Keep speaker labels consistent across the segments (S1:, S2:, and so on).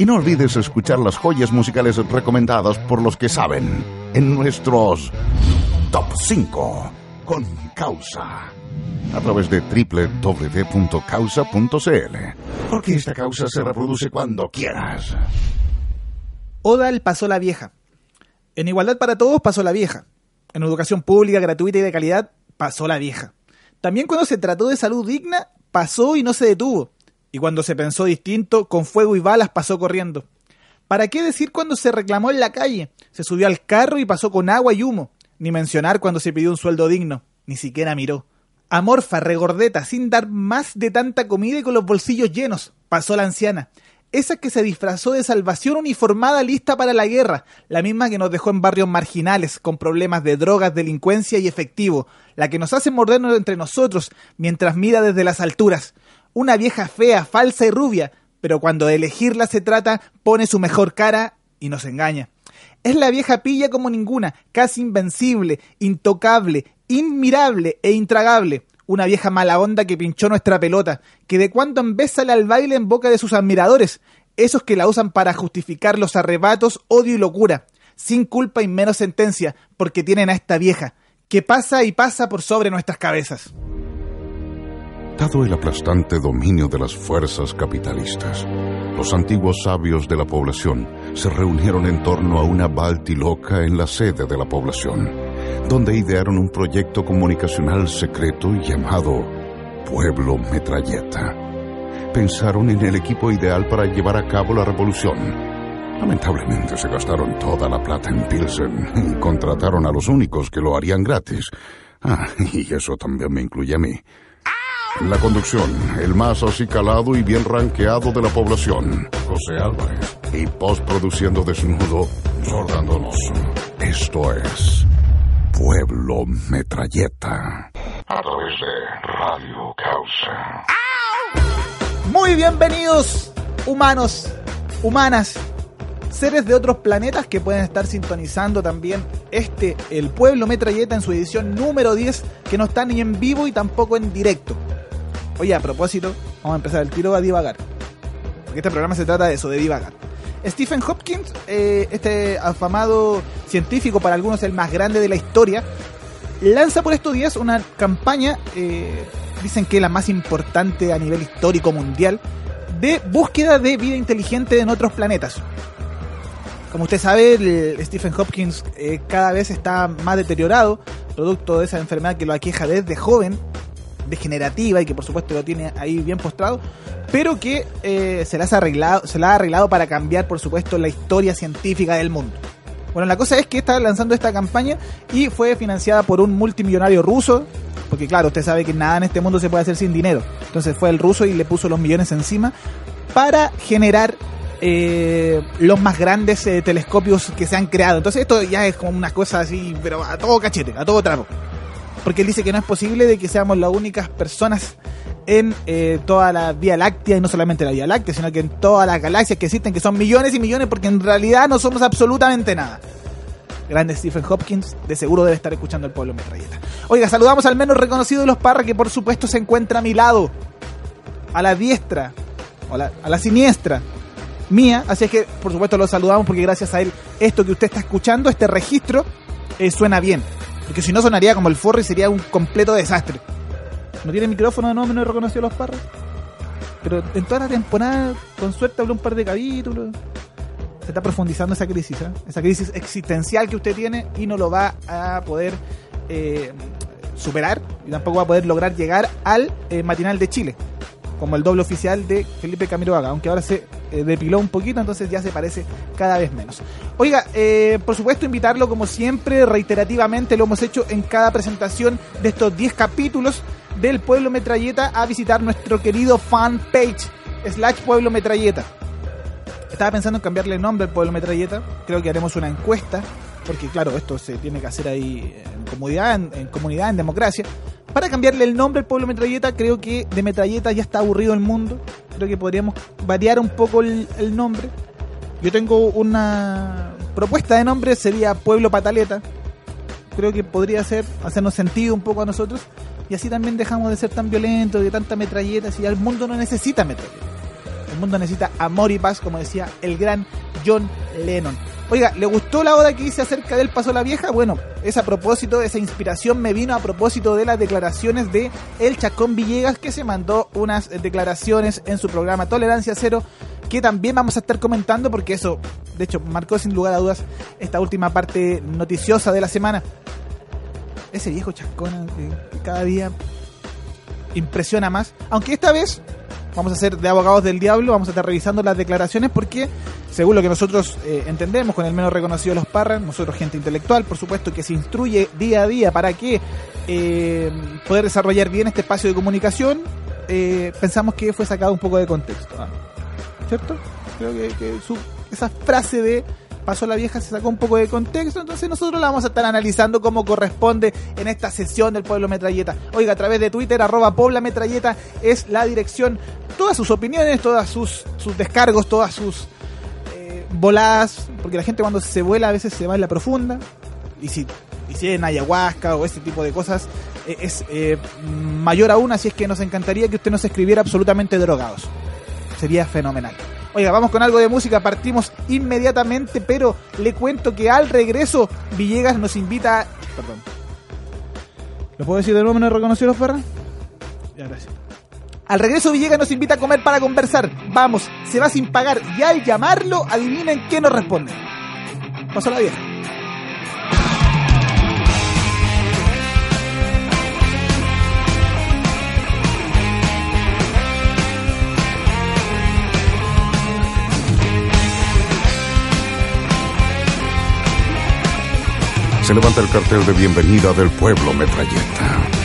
S1: Y no olvides escuchar las joyas musicales recomendadas por los que saben en nuestros Top 5 con Causa. A través de www.causa.cl. Porque esta causa se reproduce cuando quieras.
S2: Odal pasó la vieja. En igualdad para todos pasó la vieja. En educación pública, gratuita y de calidad pasó la vieja. También cuando se trató de salud digna, pasó y no se detuvo. Y cuando se pensó distinto, con fuego y balas pasó corriendo. ¿Para qué decir cuando se reclamó en la calle? Se subió al carro y pasó con agua y humo. Ni mencionar cuando se pidió un sueldo digno. Ni siquiera miró. Amorfa, regordeta, sin dar más de tanta comida y con los bolsillos llenos, pasó la anciana. Esa que se disfrazó de salvación uniformada lista para la guerra, la misma que nos dejó en barrios marginales, con problemas de drogas, delincuencia y efectivo, la que nos hace mordernos entre nosotros mientras mira desde las alturas. Una vieja fea, falsa y rubia, pero cuando de elegirla se trata, pone su mejor cara y nos engaña. Es la vieja pilla como ninguna, casi invencible, intocable, inmirable e intragable una vieja mala onda que pinchó nuestra pelota, que de cuando en vez sale al baile en boca de sus admiradores, esos que la usan para justificar los arrebatos, odio y locura, sin culpa y menos sentencia, porque tienen a esta vieja, que pasa y pasa por sobre nuestras cabezas.
S1: Dado el aplastante dominio de las fuerzas capitalistas, los antiguos sabios de la población se reunieron en torno a una baltiloca en la sede de la población donde idearon un proyecto comunicacional secreto llamado Pueblo Metralleta. Pensaron en el equipo ideal para llevar a cabo la revolución. Lamentablemente se gastaron toda la plata en Pilsen y contrataron a los únicos que lo harían gratis. Ah, y eso también me incluye a mí. La conducción, el más acicalado y bien ranqueado de la población, José Álvarez. Y postproduciendo desnudo, Jordan Donoso. Esto es Pueblo Metralleta. A través de Radio Causa.
S2: Muy bienvenidos, humanos, humanas, seres de otros planetas que pueden estar sintonizando también este, el Pueblo Metralleta en su edición número 10, que no está ni en vivo y tampoco en directo. Oye, a propósito, vamos a empezar el tiro a divagar. Porque este programa se trata de eso, de divagar. Stephen Hopkins, eh, este afamado científico, para algunos el más grande de la historia, lanza por estos días una campaña, eh, dicen que la más importante a nivel histórico mundial, de búsqueda de vida inteligente en otros planetas. Como usted sabe, Stephen Hopkins eh, cada vez está más deteriorado, producto de esa enfermedad que lo aqueja desde joven, degenerativa y que por supuesto lo tiene ahí bien postrado, pero que eh, se, las ha arreglado, se la ha arreglado para cambiar por supuesto la historia científica del mundo. Bueno, la cosa es que está lanzando esta campaña y fue financiada por un multimillonario ruso, porque claro, usted sabe que nada en este mundo se puede hacer sin dinero. Entonces fue el ruso y le puso los millones encima para generar eh, los más grandes eh, telescopios que se han creado. Entonces esto ya es como una cosa así, pero a todo cachete, a todo trapo porque él dice que no es posible de que seamos las únicas personas en eh, toda la Vía Láctea, y no solamente la Vía Láctea, sino que en todas las galaxias que existen, que son millones y millones, porque en realidad no somos absolutamente nada. Grande Stephen Hopkins, de seguro debe estar escuchando el pueblo metralleta. Oiga, saludamos al menos reconocido de los Parra, que por supuesto se encuentra a mi lado, a la diestra, o a la siniestra mía, así es que por supuesto lo saludamos porque gracias a él esto que usted está escuchando, este registro, eh, suena bien. Porque si no sonaría como el forro y sería un completo desastre. No tiene micrófono, no, no reconoció los parros. Pero en toda la temporada, con suerte habló un par de capítulos. Se está profundizando esa crisis, ¿eh? esa crisis existencial que usted tiene y no lo va a poder eh, superar y tampoco va a poder lograr llegar al eh, matinal de Chile como el doble oficial de Felipe Camiroaga, aunque ahora se eh, depiló un poquito, entonces ya se parece cada vez menos. Oiga, eh, por supuesto invitarlo como siempre, reiterativamente, lo hemos hecho en cada presentación de estos 10 capítulos del Pueblo Metralleta a visitar nuestro querido fanpage, slash Pueblo Metralleta. Estaba pensando en cambiarle el nombre al Pueblo Metralleta, creo que haremos una encuesta, porque claro, esto se tiene que hacer ahí en comunidad, en comunidad, en democracia para cambiarle el nombre al pueblo metralleta, creo que de metralleta ya está aburrido el mundo. Creo que podríamos variar un poco el, nombre. Yo tengo una propuesta de nombre, sería Pueblo Pataleta. Creo que podría ser, hacernos sentido un poco a nosotros. Y así también dejamos de ser tan violentos, de tanta metralleta. Si el mundo no necesita metralleta. El mundo necesita amor y paz, como decía el gran John Lennon. Oiga, ¿le gustó la oda que hice acerca del Paso la Vieja? Bueno, es a propósito, esa inspiración me vino a propósito de las declaraciones de El Chacón Villegas, que se mandó unas declaraciones en su programa Tolerancia Cero, que también vamos a estar comentando, porque eso, de hecho, marcó sin lugar a dudas esta última parte noticiosa de la semana. Ese viejo Chacón que cada día impresiona más, aunque esta vez vamos a ser de abogados del diablo, vamos a estar revisando las declaraciones porque, según lo que nosotros eh, entendemos, con el menos reconocido de los parras, nosotros gente intelectual, por supuesto, que se instruye día a día para que eh, poder desarrollar bien este espacio de comunicación, eh, pensamos que fue sacado un poco de contexto. ¿Cierto? Creo que, esa frase de pasó la vieja se sacó un poco de contexto, entonces nosotros la vamos a estar analizando como corresponde en esta sesión del Pueblo Metralleta. Oiga, a través de Twitter, arroba Pobla Metralleta es la dirección. Todas sus opiniones, todas sus, sus descargos, todas sus eh, voladas, porque la gente cuando se vuela a veces se va en la profunda, y si, y si en ayahuasca o ese tipo de cosas, eh, es eh, mayor aún, así es que nos encantaría que usted nos escribiera absolutamente drogados. Sería fenomenal. Oiga, vamos con algo de música, partimos inmediatamente, pero le cuento que al regreso Villegas nos invita... Perdón. ¿Lo puedo decir de nuevo? ¿No reconoció los perros? Ya, gracias. Al regreso Villegas nos invita a comer para conversar. Vamos, se va sin pagar y al llamarlo, adivinen qué nos responde. Pasó la vieja.
S3: Se levanta el cartel de bienvenida del pueblo metralleta.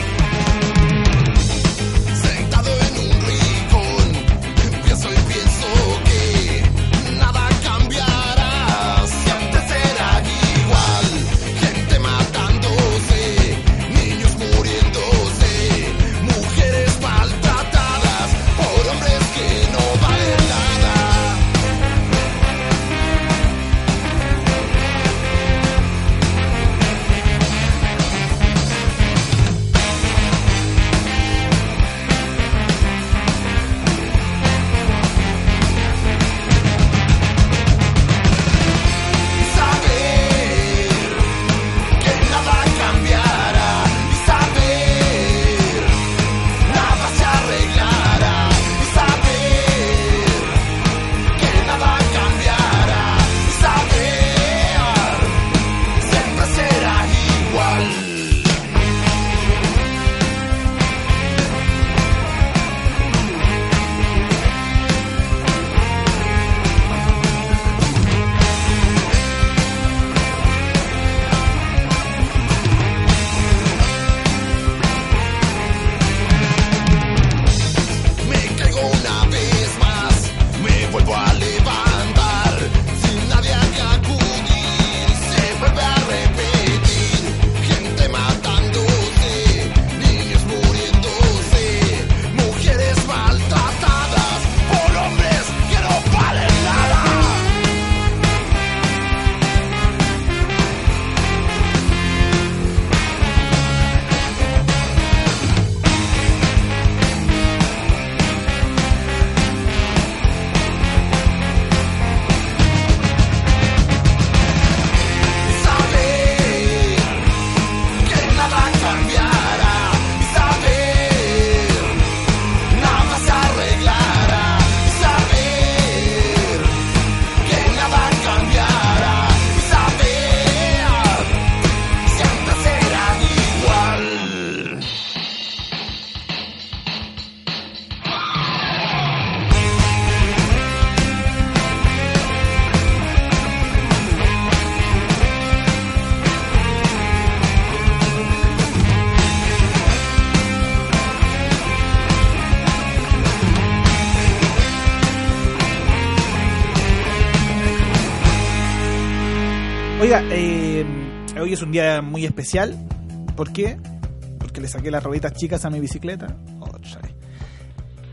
S2: Es un día muy especial. ¿Por qué? Porque le saqué las rueditas chicas a mi bicicleta.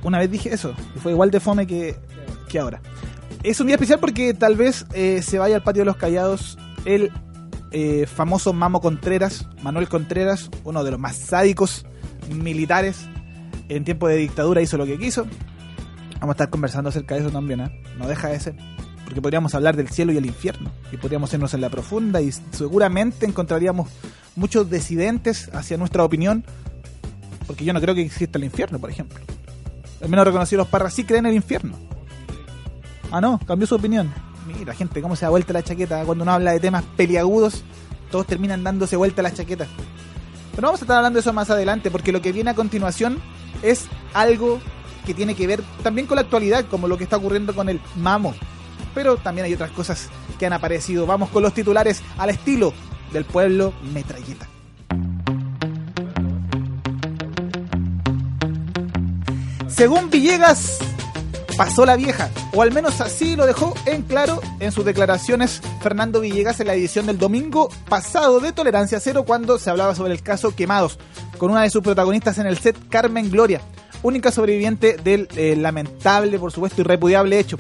S2: Una vez dije eso, y fue igual de fome que, que ahora. Es un día especial porque tal vez eh, se vaya al patio de los callados el eh, famoso Mamo Contreras, Manuel Contreras, uno de los más sádicos militares en tiempo de dictadura, hizo lo que quiso. Vamos a estar conversando acerca de eso también, ¿eh? No deja de ser. Porque podríamos hablar del cielo y el infierno. Y podríamos irnos en la profunda y seguramente encontraríamos muchos decidentes hacia nuestra opinión. Porque yo no creo que exista el infierno, por ejemplo. Al menos reconocido los parras sí creen en el infierno. Ah, no, cambió su opinión. Mira, gente, cómo se da vuelta la chaqueta. Cuando uno habla de temas peliagudos, todos terminan dándose vuelta la chaqueta. Pero vamos a estar hablando de eso más adelante, porque lo que viene a continuación es algo que tiene que ver también con la actualidad, como lo que está ocurriendo con el mamo. Pero también hay otras cosas que han aparecido. Vamos con los titulares al estilo del pueblo metralleta. Según Villegas, pasó la vieja, o al menos así lo dejó en claro en sus declaraciones Fernando Villegas en la edición del domingo pasado de Tolerancia Cero cuando se hablaba sobre el caso Quemados, con una de sus protagonistas en el set, Carmen Gloria, única sobreviviente del eh, lamentable, por supuesto, y repudiable hecho.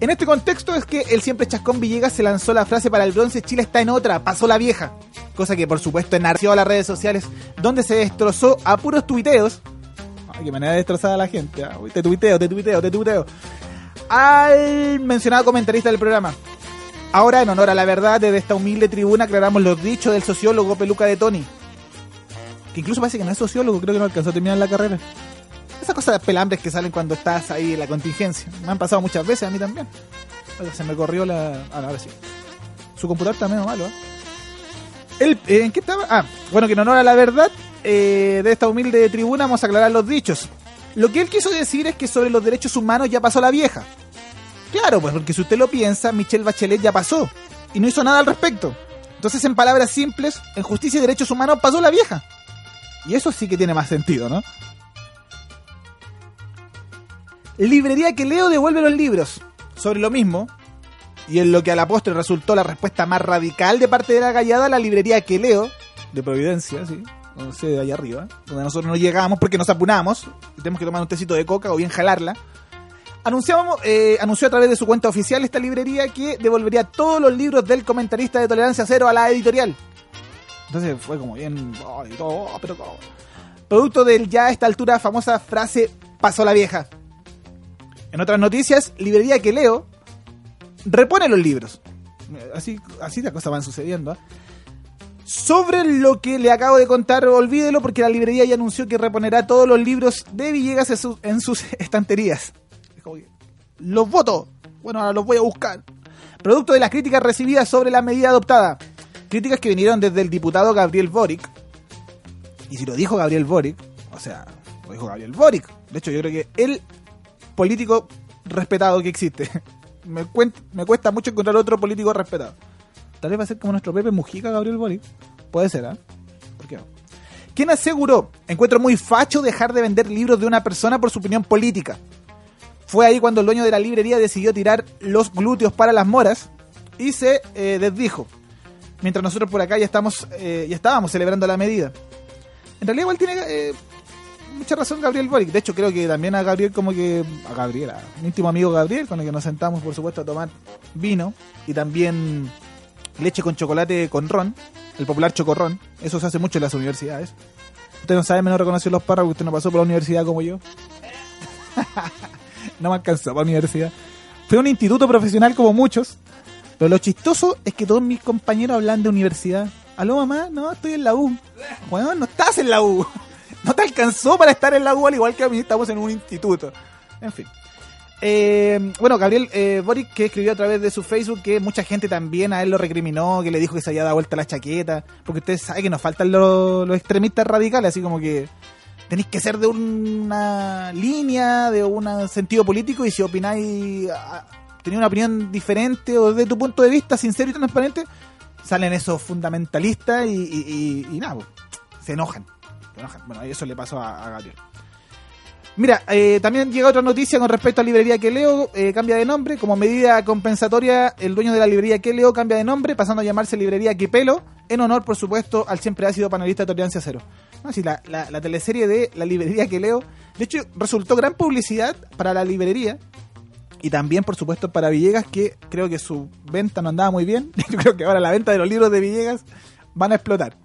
S2: En este contexto es que el siempre chascón Villegas se lanzó la frase para el bronce Chile está en otra, pasó la vieja. Cosa que por supuesto enarció a las redes sociales, donde se destrozó a puros tuiteos qué manera de destrozar a la gente. Ah, te tuiteo, te tuiteo, te tuiteo. Al mencionado comentarista del programa. Ahora, en honor a la verdad, desde esta humilde tribuna aclaramos los dichos del sociólogo Peluca de Tony. Que incluso parece que no es sociólogo, creo que no alcanzó a terminar la carrera. Esas cosas de pelambres que salen cuando estás ahí en la contingencia. Me han pasado muchas veces a mí también. Se me corrió la. Ah, ahora sí. Su computador está medio malo, ¿eh? ¿eh? ¿En qué estaba? Ah, bueno, que en honor a la verdad, eh, de esta humilde tribuna vamos a aclarar los dichos. Lo que él quiso decir es que sobre los derechos humanos ya pasó la vieja. Claro, pues porque si usted lo piensa, Michelle Bachelet ya pasó y no hizo nada al respecto. Entonces, en palabras simples, en justicia y derechos humanos pasó la vieja. Y eso sí que tiene más sentido, ¿no? Librería que leo devuelve los libros. Sobre lo mismo, y en lo que a la postre resultó la respuesta más radical de parte de la gallada, la librería que leo, de Providencia, sí, no sé, de allá arriba, donde nosotros no llegamos porque nos apunamos y tenemos que tomar un tecito de coca o bien jalarla. Anunciamos, eh, anunció a través de su cuenta oficial esta librería que devolvería todos los libros del comentarista de Tolerancia Cero a la editorial. Entonces fue como bien, pero Producto del ya a esta altura famosa frase pasó la vieja. En otras noticias, librería que leo repone los libros. Así, así las cosas van sucediendo. ¿eh? Sobre lo que le acabo de contar, olvídelo porque la librería ya anunció que reponerá todos los libros de Villegas en, sus estanterías. Los voto. Bueno, ahora los voy a buscar. Producto de las críticas recibidas sobre la medida adoptada. Críticas que vinieron desde el diputado Gabriel Boric. Y si lo dijo Gabriel Boric, o sea, lo dijo Gabriel Boric. De hecho, yo creo que el político respetado que existe. Me, cuesta mucho encontrar otro político respetado. Tal vez va a ser como nuestro Pepe Mujica, Gabriel Boric. Puede ser, ¿ah? ¿Por qué no? ¿Quién aseguró? Encuentro muy facho dejar de vender libros de una persona por su opinión política. Fue ahí cuando el dueño de la librería decidió tirar los glúteos para las moras y se eh, desdijo. Mientras nosotros por acá ya estamos eh, ya estábamos celebrando la medida. En realidad igual tiene eh, mucha razón Gabriel Boric. De hecho creo que también a Gabriel como que... A Gabriel, a mi íntimo amigo Gabriel, con el que nos sentamos por supuesto a tomar vino y también leche con chocolate con ron, el popular chocorrón. Eso se hace mucho en las universidades. Usted no sabe menos reconocer los párrafos, usted no pasó por la universidad como yo. no me alcanzó para la universidad. Fue un instituto profesional como muchos. Pero lo chistoso es que todos mis compañeros hablan de universidad. ¿Aló, mamá? No, estoy en la U. Bueno, no estás en la U. No te alcanzó para estar en la U, al igual que a mí estamos en un instituto. En fin. Eh, bueno, Gabriel eh, Boric que escribió a través de su Facebook que mucha gente también a él lo recriminó, que le dijo que se había dado vuelta la chaqueta, porque ustedes saben que nos faltan los, extremistas radicales, así como que tenéis que ser de una línea, de un sentido político, y si opináis, ah, tenéis una opinión diferente o desde tu punto de vista sincero y transparente, salen esos fundamentalistas y, nada, pues, se enojan. Bueno, eso le pasó a Gabriel. Mira, eh, también llega otra noticia con respecto a la librería que leo, eh, cambia de nombre. Como medida compensatoria, el dueño de la librería que leo cambia de nombre, pasando a llamarse librería Quepelo, en honor, por supuesto, al siempre ha sido panelista de Tolerancia Cero. No, la, la, teleserie de la librería que leo, de hecho, resultó gran publicidad para la librería y también, por supuesto, para Villegas, que creo que su venta no andaba muy bien. Yo creo que ahora la venta de los libros de Villegas van a explotar.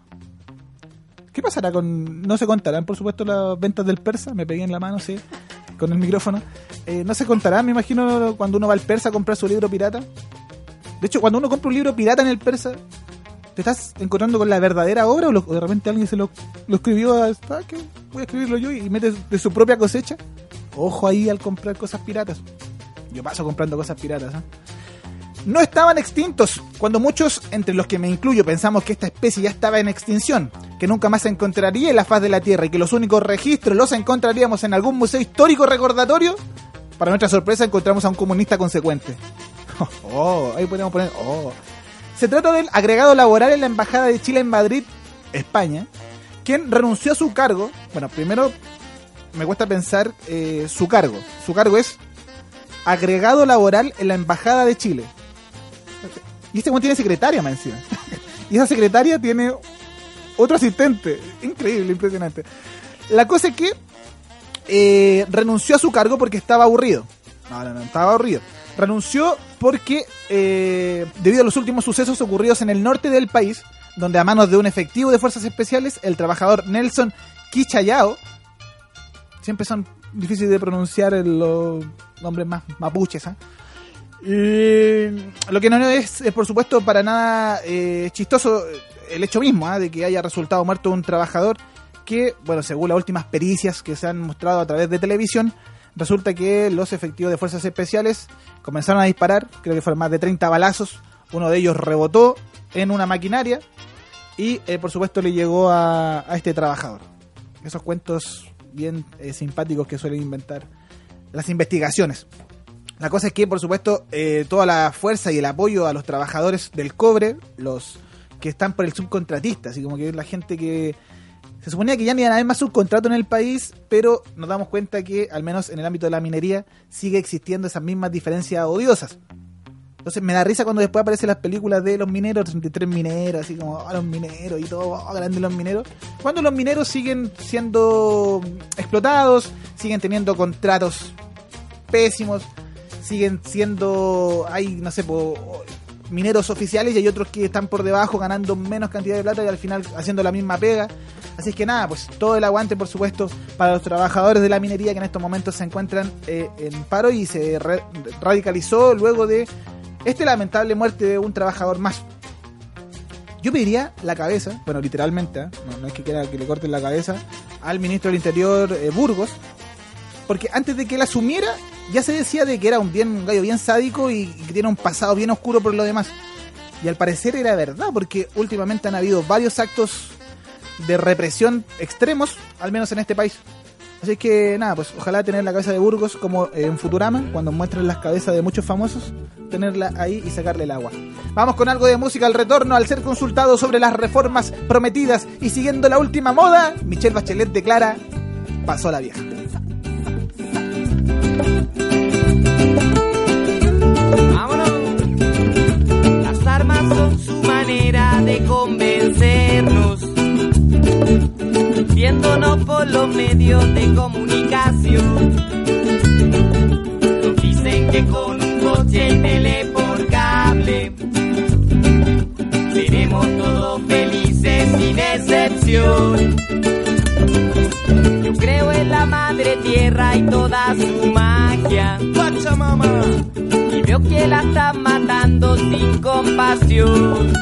S2: ¿Qué pasará con.? No se contarán, por supuesto, las ventas del persa. Me pegué en la mano, sí. con el micrófono. Eh, no se contará, me imagino, cuando uno va al persa a comprar su libro pirata. De hecho, cuando uno compra un libro pirata en el persa, ¿te estás encontrando con la verdadera obra o, de repente alguien se lo, escribió a, ah, que voy a escribirlo yo y mete de su propia cosecha? Ojo ahí al comprar cosas piratas. Yo paso comprando cosas piratas. ¿eh? No estaban extintos, cuando muchos, entre los que me incluyo, pensamos que esta especie ya estaba en extinción, que nunca más se encontraría en la faz de la Tierra y que los únicos registros los encontraríamos en algún museo histórico recordatorio, para nuestra sorpresa encontramos a un comunista consecuente. Oh, ahí podemos poner. Oh. Se trata del agregado laboral en la Embajada de Chile en Madrid, España, quien renunció a su cargo. Bueno, primero me cuesta pensar eh, su cargo. Su cargo es agregado laboral en la Embajada de Chile. Y este tiene secretaria, me encima. y esa secretaria tiene otro asistente. Increíble, impresionante. La cosa es que eh, renunció a su cargo porque estaba aburrido. No, no, no, estaba aburrido. Renunció porque, eh, debido a los últimos sucesos ocurridos en el norte del país, donde a manos de un efectivo de fuerzas especiales, el trabajador Nelson Kichayao Siempre son difíciles de pronunciar los nombres más mapuches. ¿ah? Lo que no es, por supuesto, para nada eh, chistoso el hecho mismo ¿ah? de que haya resultado muerto un trabajador que, bueno, según las últimas pericias que se han mostrado a través de televisión, resulta que los efectivos de fuerzas especiales comenzaron a disparar, creo que fueron más de 30 balazos, uno de ellos rebotó en una maquinaria y, eh, por supuesto, le llegó a, a este trabajador. Esos cuentos bien eh, simpáticos que suelen inventar las investigaciones. La cosa es que, por supuesto, eh, toda la fuerza y el apoyo a los trabajadores del cobre, los que están por el subcontratista, así como que la gente que se suponía que ya ni iban a haber más subcontrato en el país, pero nos damos cuenta que, al menos en el ámbito de la minería, sigue existiendo esas mismas diferencias odiosas. Entonces me da risa cuando después aparecen las películas de los mineros, 33 mineros, así como oh, los mineros y todo, oh, grandes los mineros. Cuando los mineros siguen siendo explotados, siguen teniendo contratos pésimos, siguen siendo, hay, no sé, mineros oficiales y hay otros que están por debajo ganando menos cantidad de plata y al final haciendo la misma pega. Así es que nada, pues todo el aguante, por supuesto, para los trabajadores de la minería que en estos momentos se encuentran eh, en paro y se radicalizó luego de este lamentable muerte de un trabajador más. Yo pediría la cabeza, bueno, literalmente, ¿eh? no, es que quiera que le corten la cabeza, al ministro del Interior eh, Burgos, porque antes de que él asumiera, ya se decía de que era un, bien, gallo bien sádico y, que tiene un pasado bien oscuro por lo demás. Y al parecer era verdad, porque últimamente han habido varios actos de represión extremos, al menos en este país. Así que nada, pues ojalá tener la cabeza de Burgos como en Futurama, cuando muestren las cabezas de muchos famosos, tenerla ahí y sacarle el agua. Vamos con algo de música al retorno al ser consultado sobre las reformas prometidas y siguiendo la última moda, Michelle Bachelet declara, pasó la vieja.
S4: Por los medios de comunicación. Nos dicen que con un coche y tele por cable seremos todos felices sin excepción. Yo creo en la madre tierra y toda su magia. mamá! Y veo que la están matando sin compasión.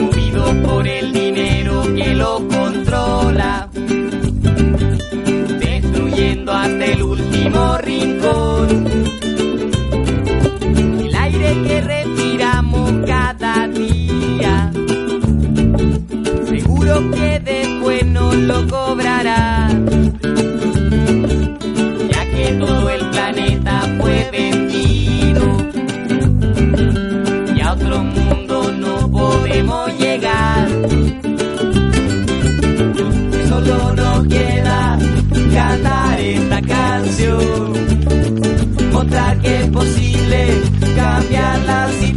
S4: Movido por el que lo controla, destruyendo hasta el último rincón. El aire que respiramos cada día, seguro que lo cobrará. Ya que todo el planeta fue vendido y a otro mundo no podemos llegar. Solo nos queda cantar esta canción, mostrar que es posible cambiar la situación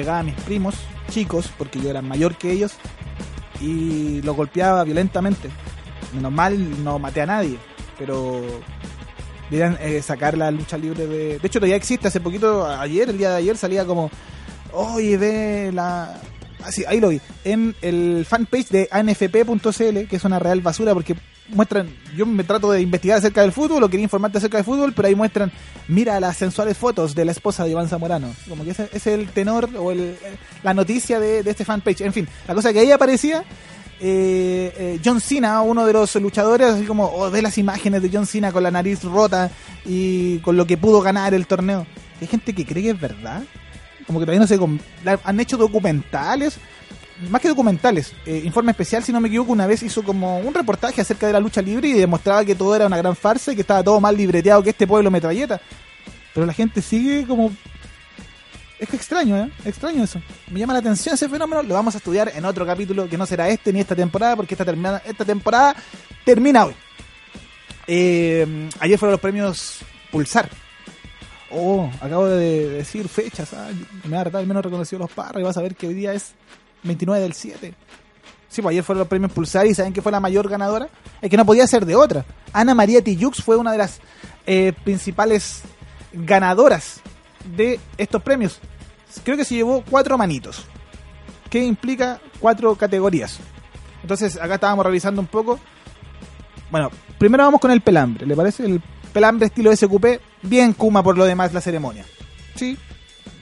S2: pegaba a mis primos, chicos, porque yo era mayor que ellos, y los golpeaba violentamente. Menos mal no maté a nadie, pero debían eh, sacar la lucha libre de... De hecho todavía existe, hace poquito, ayer, el día de ayer salía como, oye, ve la... Ah, sí, ahí lo vi. En el fanpage de anfp.cl, que es una real basura porque muestran, yo me trato de investigar acerca del fútbol o quería informarte acerca del fútbol, pero ahí muestran, mira las sensuales fotos de la esposa de Iván Zamorano. Como que ese, es el tenor o el, la noticia de, de este fanpage. En fin, la cosa que ahí aparecía, eh, eh, John Cena, uno de los luchadores, así como, oh, ve las imágenes de John Cena con la nariz rota y con lo que pudo ganar el torneo. Hay gente que cree que es verdad. Como que todavía no la- han hecho documentales, más que documentales, eh, Informe Especial, si no me equivoco, una vez hizo como un reportaje acerca de la lucha libre y demostraba que todo era una gran farsa y que estaba todo mal libreteado que este pueblo metralleta. Pero la gente sigue como... Es que extraño, ¿eh? Extraño eso. Me llama la atención ese fenómeno. Lo vamos a estudiar en otro capítulo que no será este ni esta temporada, porque esta, termina, esta temporada termina hoy. Eh, ayer fueron los premios Pulsar. Oh, acabo de decir fechas. ah, me va a tratar al menos reconocido los parros y vas a ver que hoy día es 29 del 7. Sí, pues ayer fueron los premios Pulsar y ¿saben que fue la mayor ganadora? Es que no podía ser de otra. Ana María Tijux fue una de las eh, principales ganadoras de estos premios. Creo que se llevó cuatro manitos. Que implica cuatro categorías. Entonces, acá estábamos revisando un poco. Bueno, primero vamos con el pelambre. ¿Le parece? El pelambre estilo SQP. Bien Kuma por lo demás la ceremonia. Sí,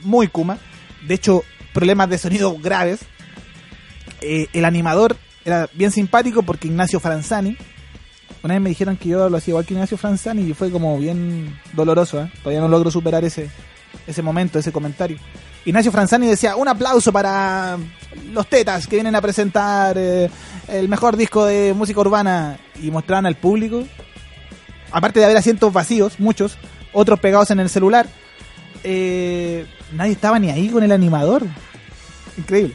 S2: muy Kuma. De hecho, problemas de sonido graves. Eh, el animador era bien simpático porque Ignacio Franzani. Una vez me dijeron que yo lo hacía igual que Ignacio Franzani y fue como bien doloroso. ¿eh? Todavía no logro superar ese, ese momento, ese comentario. Ignacio Franzani decía, un aplauso para los tetas que vienen a presentar eh, el mejor disco de música urbana y mostraban al público. Aparte de haber asientos vacíos, muchos, otros pegados en el celular, eh, nadie estaba ni ahí con el animador. Increíble.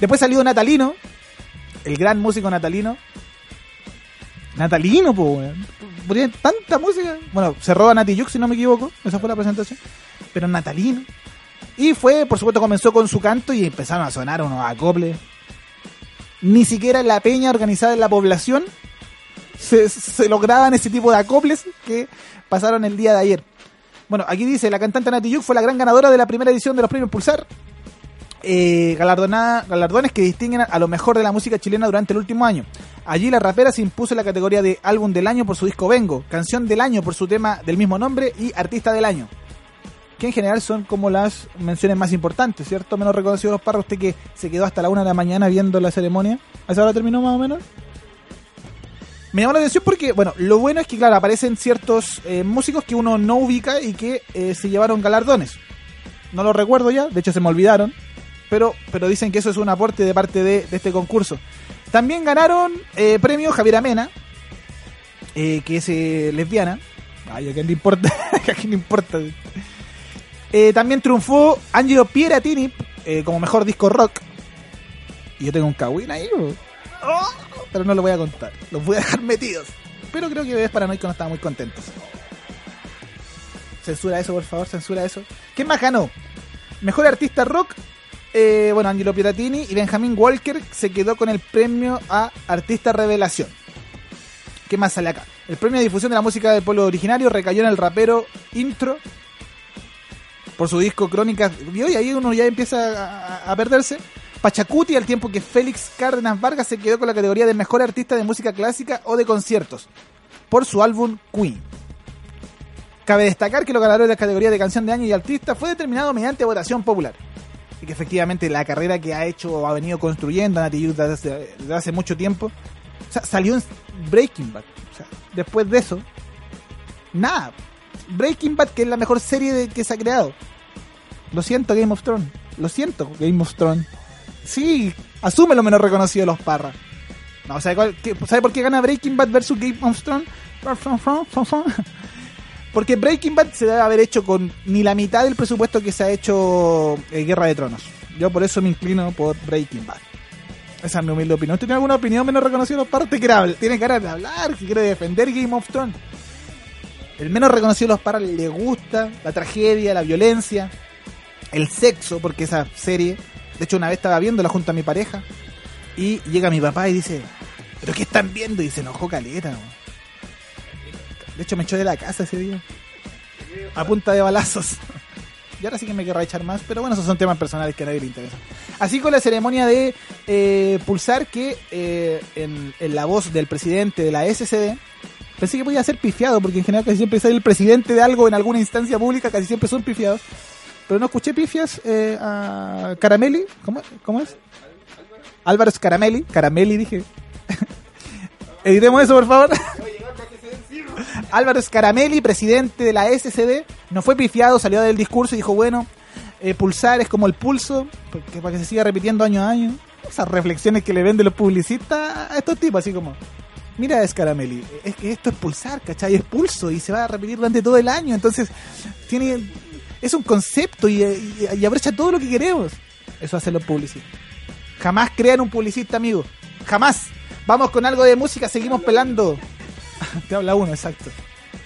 S2: Después salió Natalino, el gran músico Natalino. Natalino, po, weón. Ponía tanta música. Bueno, cerró a Nati Yux, si no me equivoco. Esa fue la presentación. Pero Natalino. Y fue, por supuesto, comenzó con su canto y empezaron a sonar unos acoples. Ni siquiera la peña organizada en la población se, se lograban ese tipo de acoples que pasaron el día de ayer. Bueno, aquí dice, la cantante Nati Yuk fue la gran ganadora de la primera edición de los premios Pulsar. Eh, galardonada, galardones que distinguen a lo mejor de la música chilena durante el último año. Allí la rapera se impuso en la categoría de álbum del año por su disco Vengo, canción del año por su tema del mismo nombre y artista del año. Que en general son como las menciones más importantes, ¿cierto? Menos reconocidos parros, usted que se quedó hasta la una de la mañana viendo la ceremonia. ¿A esa hora terminó más o menos? Me llamó la atención porque, bueno, lo bueno es que, claro, aparecen ciertos eh, músicos que uno no ubica y que eh, se llevaron galardones. No lo recuerdo ya, de hecho se me olvidaron, pero, pero dicen que eso es un aporte de parte de, este concurso. También ganaron eh, premio Javier Amena, eh, que es eh, lesbiana. Ay, a quién le importa, a quién le importa. Eh, también triunfó Angelo Pieratini como mejor disco rock. Y yo tengo un cagüín ahí. Oh, pero no lo voy a contar. Los voy a dejar metidos. Pero creo que Bebés Paranoico no estaban muy contentos. Censura eso, por favor, censura eso. ¿Quién más ganó? Mejor artista rock. Eh, bueno, Angelo Pieratini y Benjamin Walker se quedó con el premio a Artista Revelación. ¿Qué más sale acá? El premio de difusión de la música del pueblo originario recayó en el rapero Intro por su disco Crónicas. Y hoy ahí uno ya empieza a, perderse. Pachacuti, al tiempo que Félix Cárdenas Vargas se quedó con la categoría de mejor artista de música clásica o de conciertos. por su álbum Queen. Cabe destacar que los ganadores de la categoría de canción de año y artista fue determinado mediante votación popular. Que efectivamente la carrera que ha hecho o ha venido construyendo Nati Youth desde, hace mucho tiempo, salió en Breaking Bad. Después de eso, nada. Breaking Bad, que es la mejor serie de, que se ha creado. Lo siento, Game of Thrones. Lo siento, Game of Thrones. Sí, asume lo menos reconocido de los parras. No, ¿sabe, qué- ¿sabe por qué gana Breaking Bad versus Game of Thrones? Porque Breaking Bad se debe haber hecho con ni la mitad del presupuesto que se ha hecho eh, Guerra de Tronos. Yo por eso me inclino por Breaking Bad. Esa es mi humilde opinión. ¿Usted tiene alguna opinión menos reconocida quiere hablar? Tiene ganas de hablar, que quiere defender Game of Thrones. El menos reconocido de los parras le gusta la tragedia, la violencia, el sexo, porque esa serie, de hecho una vez estaba viéndola junto a mi pareja y llega mi papá y dice, ¿pero qué están viendo? Y se enojó caleta. weón. De hecho me echó de la casa ese día. A punta de balazos. Y ahora sí que me querrá echar más, pero bueno, esos son temas personales que a nadie le interesan. Así con la ceremonia de eh, pulsar que eh, en, en la voz del presidente de la SCD, pensé que podía ser pifiado, porque en general casi siempre sale el presidente de algo en alguna instancia pública, casi siempre son pifiados. Pero no escuché pifias eh, a Caramelli, ¿cómo, ¿cómo es? Álvaro Caramelli, Caramelli dije. Editemos eso, por favor. Álvaro Scaramelli, presidente de la SCD, no fue pifiado, salió del discurso y dijo, bueno, eh, pulsar es como el pulso, porque para que se siga repitiendo año a año. Esas reflexiones que le venden los publicistas a estos tipos, así como, mira Scaramelli, es que esto es pulsar, ¿cachai? Es pulso y se va a repetir durante todo el año, entonces tiene es un concepto y, y, y aprovecha todo lo que queremos. Eso hacen los publicistas. Jamás crean un publicista, amigo. Jamás. Vamos con algo de música, seguimos pelando. Te habla uno, exacto.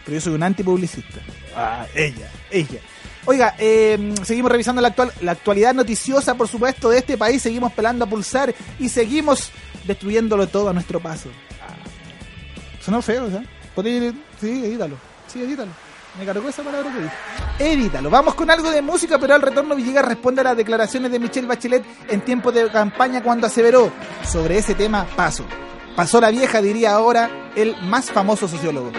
S2: Pero yo soy un antipublicista. Ah, ella, ella. Oiga, eh, seguimos revisando la, actual, la actualidad noticiosa, por supuesto, de este país. Seguimos pelando a pulsar y seguimos destruyéndolo todo a nuestro paso. Ah. Sonó feo. Podría ir- Sí, edítalo. Sí, edítalo. Me cargó esa palabra que dije. Edítalo. Vamos con algo de música, pero al retorno Villegas responde a las declaraciones de Michelle Bachelet en tiempo de campaña cuando aseveró sobre ese tema paso. Pasó la vieja, diría ahora el más famoso sociólogo.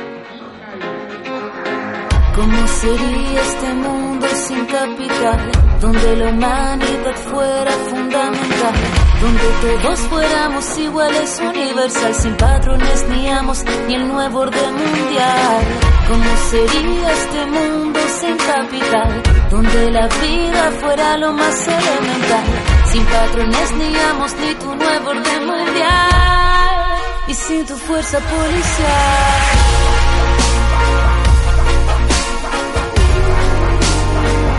S5: ¿Cómo sería este mundo sin capital? Donde la humanidad fuera fundamental, donde todos fuéramos iguales, universal, sin patrones ni amos, ni el nuevo orden mundial. ¿Cómo sería este mundo sin capital? Donde la vida fuera lo más elemental, sin patrones ni amos, ni tu nuevo orden mundial, y sin tu fuerza policial.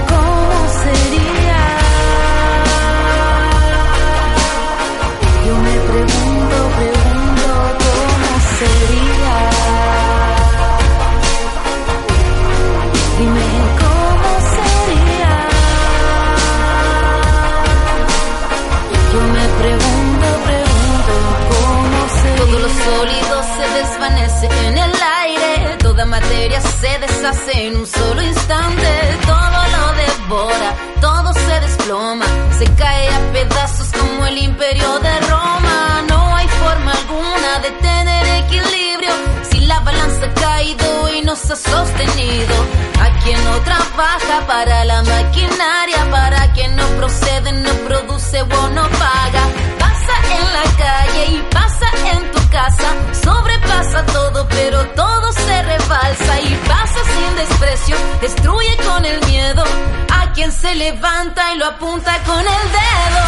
S5: ¿Cómo sería? Yo me pregunto, materia se deshace en un solo instante. Todo lo devora, todo se desploma. Se cae a pedazos como el imperio de Roma. No hay forma alguna de tener equilibrio. Si la balanza ha caído y no se ha sostenido. A quien no trabaja para la maquinaria, para quien no procede, no produce o no paga. Pasa en la calle y pasa en tu casa. Sobrepasa todo, pero todo se rebalsa y pasa sin desprecio. Destruye con el miedo a quien se levanta y lo apunta con el dedo.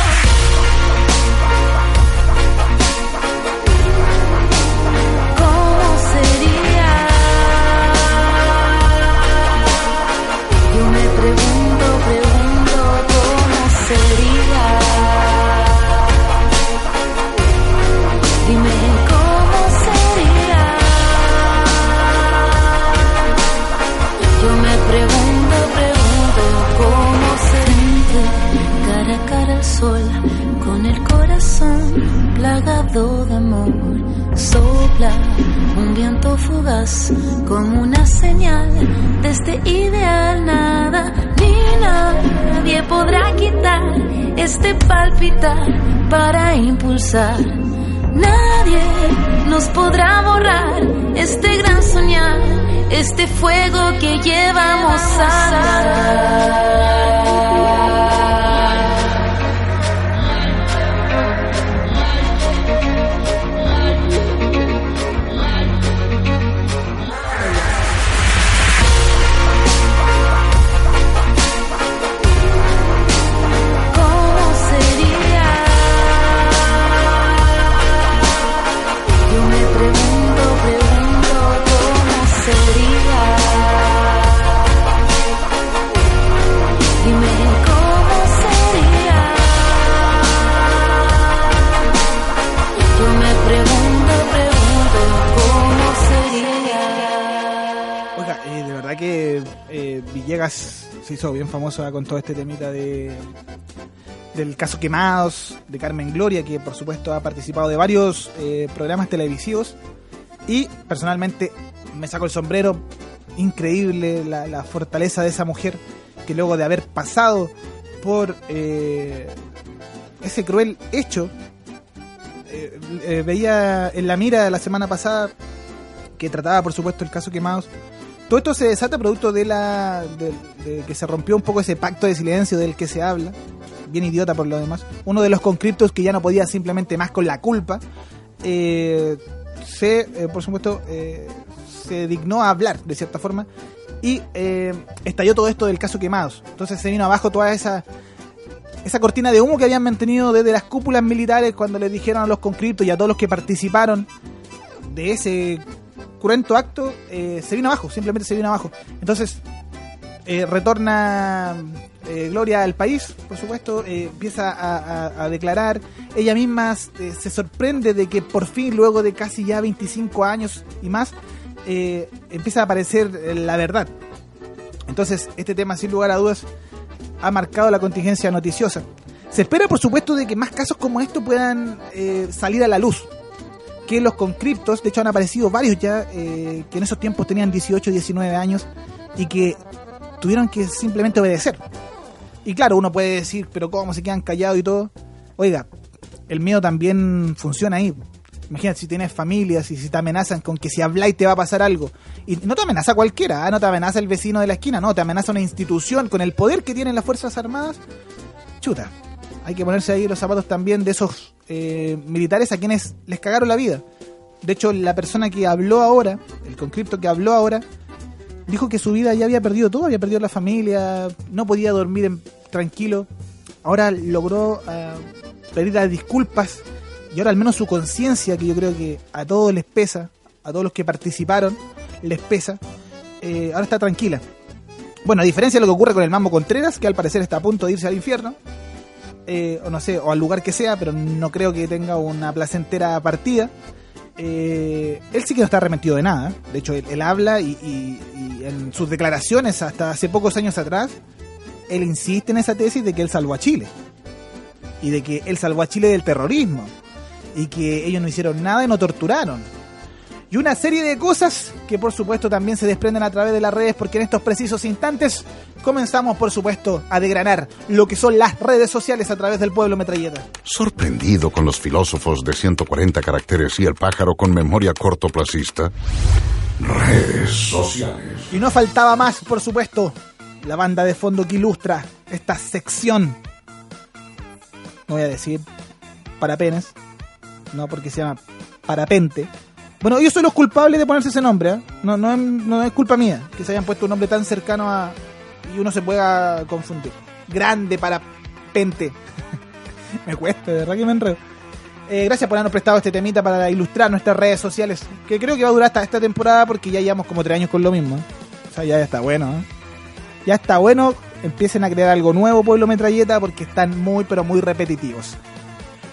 S5: Plagado de amor. Sopla un viento fugaz como una señal de este ideal. Nada ni nadie podrá quitar este palpitar para impulsar Nadie nos podrá borrar este gran soñar, este fuego que llevamos a
S2: se hizo bien famosa con todo este temita de del caso Quemados de Carmen Gloria, que por supuesto ha participado de varios eh, programas televisivos. Y personalmente me saco el sombrero, increíble la, fortaleza de esa mujer, que luego de haber pasado por eh, ese cruel hecho, eh, veía en la mira la semana pasada que trataba por supuesto el caso Quemados todo esto se desata producto de la de, que se rompió un poco ese pacto de silencio del que se habla, bien idiota por lo demás. Uno de los conscriptos que ya no podía simplemente más con la culpa, eh, se, eh, por supuesto, eh, se dignó a hablar de cierta forma y estalló todo esto del caso Quemados. Entonces se vino abajo toda esa esa cortina de humo que habían mantenido desde las cúpulas militares cuando les dijeron a los conscriptos y a todos los que participaron de ese cruento acto eh, se vino abajo, simplemente se vino abajo. Entonces, eh, retorna eh, Gloria al país, por supuesto, empieza a, declarar. Ella misma se sorprende de que por fin, luego de casi ya 25 años y más, empieza a aparecer la verdad. Entonces, este tema, sin lugar a dudas, ha marcado la contingencia noticiosa. Se espera, por supuesto, de que más casos como esto puedan salir a la luz que los conscriptos, de hecho han aparecido varios ya, eh, que en esos tiempos tenían 18, 19 años y que tuvieron que simplemente obedecer. Y claro, uno puede decir, pero ¿cómo se quedan callados y todo? Oiga, el miedo también funciona ahí. Imagínate si tienes familias y si te amenazan con que si habláis te va a pasar algo. Y no te amenaza cualquiera, ¿ah? no te amenaza el vecino de la esquina, no, te amenaza una institución con el poder que tienen las Fuerzas Armadas. Chuta, hay que ponerse ahí los zapatos también de esos eh, militares a quienes les cagaron la vida. De hecho, la persona que habló ahora, el conscripto que habló ahora, dijo que su vida ya había perdido todo, había perdido la familia, no podía dormir en, tranquilo. Ahora logró uh, pedir las disculpas y ahora al menos su conciencia, que yo creo que a todos les pesa, a todos los que participaron les pesa, eh, ahora está tranquila. Bueno, a diferencia de lo que ocurre con el Mambo Contreras, que al parecer está a punto de irse al infierno, eh, o no sé, o al lugar que sea, pero no creo que tenga una placentera partida. Eh, él sí que no está arrepentido de nada. De hecho, él, habla y, en sus declaraciones hasta hace pocos años atrás, él insiste en esa tesis de que él salvó a Chile. Y de que él salvó a Chile del terrorismo. Y que ellos no hicieron nada y no torturaron y una serie de cosas que por supuesto también se desprenden a través de las redes porque en estos precisos instantes comenzamos por supuesto a degranar lo que son las redes sociales a través del pueblo metralleta.
S1: Sorprendido con los filósofos de 140 caracteres y el pájaro con memoria cortoplacista. Redes sociales.
S2: Y no faltaba más, por supuesto, la banda de fondo que ilustra esta sección. No voy a decir parapenes, no porque se llama parapente bueno, ellos son los culpables de ponerse ese nombre, ¿eh? no, no, no, es culpa mía que se hayan puesto un nombre tan cercano a. y uno se pueda confundir. Grande para Pente. me cuesta, de verdad que me enredo. Eh, gracias por habernos prestado este temita para ilustrar nuestras redes sociales, que creo que va a durar hasta esta temporada porque ya llevamos como tres años con lo mismo. ¿eh? O sea, ya está bueno. ¿eh? Ya está bueno, empiecen a crear algo nuevo, Pueblo Metralleta, porque están muy, pero muy repetitivos.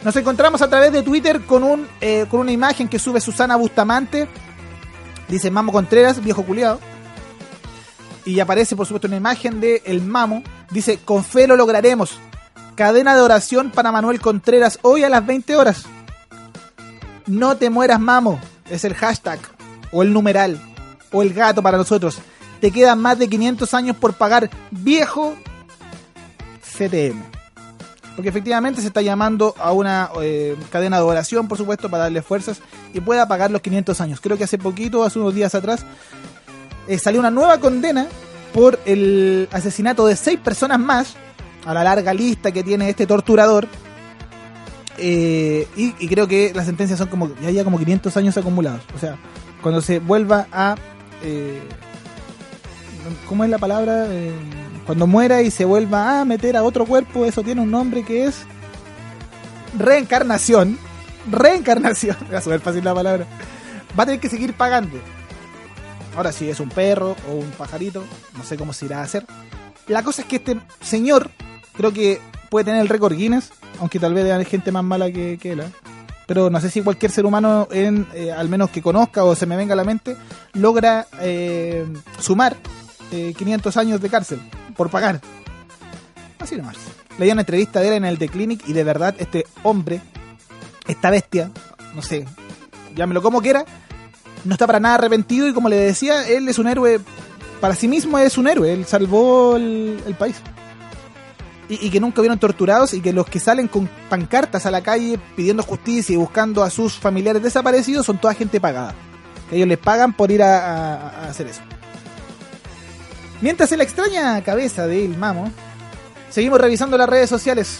S2: Nos encontramos a través de Twitter con, un, eh, con una imagen que sube Susana Bustamante. Dice Mamo Contreras, viejo culiado. Y aparece, por supuesto, una imagen de el Mamo. Dice, con fe lo lograremos. Cadena de oración para Manuel Contreras hoy a las 20 horas. No te mueras, Mamo. Es el hashtag. O el numeral. O el gato para nosotros. Te quedan más de 500 años por pagar viejo CTM. Porque efectivamente se está llamando a una eh, cadena de oración, por supuesto, para darle fuerzas y pueda pagar los 500 años. Creo que hace poquito, hace unos días atrás, eh, salió una nueva condena por el asesinato de seis personas más, a la larga lista que tiene este torturador. Eh, y, creo que las sentencias son como, ya ya como 500 años acumulados. O sea, cuando se vuelva a... eh, ¿Cómo es la palabra? Cuando muera y se vuelva a meter a otro cuerpo, eso tiene un nombre que es reencarnación. Reencarnación. Va a súper fácil la palabra. Va a tener que seguir pagando. Ahora si es un perro o un pajarito, no sé cómo se irá a hacer. La cosa es que este señor, creo que puede tener el récord Guinness, aunque tal vez haya gente más mala que, que él. ¿eh? Pero no sé si cualquier ser humano, en, eh, al menos que conozca o se me venga a la mente, logra eh, sumar eh, 500 años de cárcel por pagar. Así nomás. Leí una entrevista de él en el The Clinic y de verdad este hombre, esta bestia, no sé, llámelo como quiera, no está para nada arrepentido y como le decía, él es un héroe, para sí mismo es un héroe, él salvó el, país. Y, que nunca vieron torturados y que los que salen con pancartas a la calle pidiendo justicia y buscando a sus familiares desaparecidos son toda gente pagada. Que ellos les pagan por ir a hacer eso. Mientras en la extraña cabeza de El Mamo, seguimos revisando las redes sociales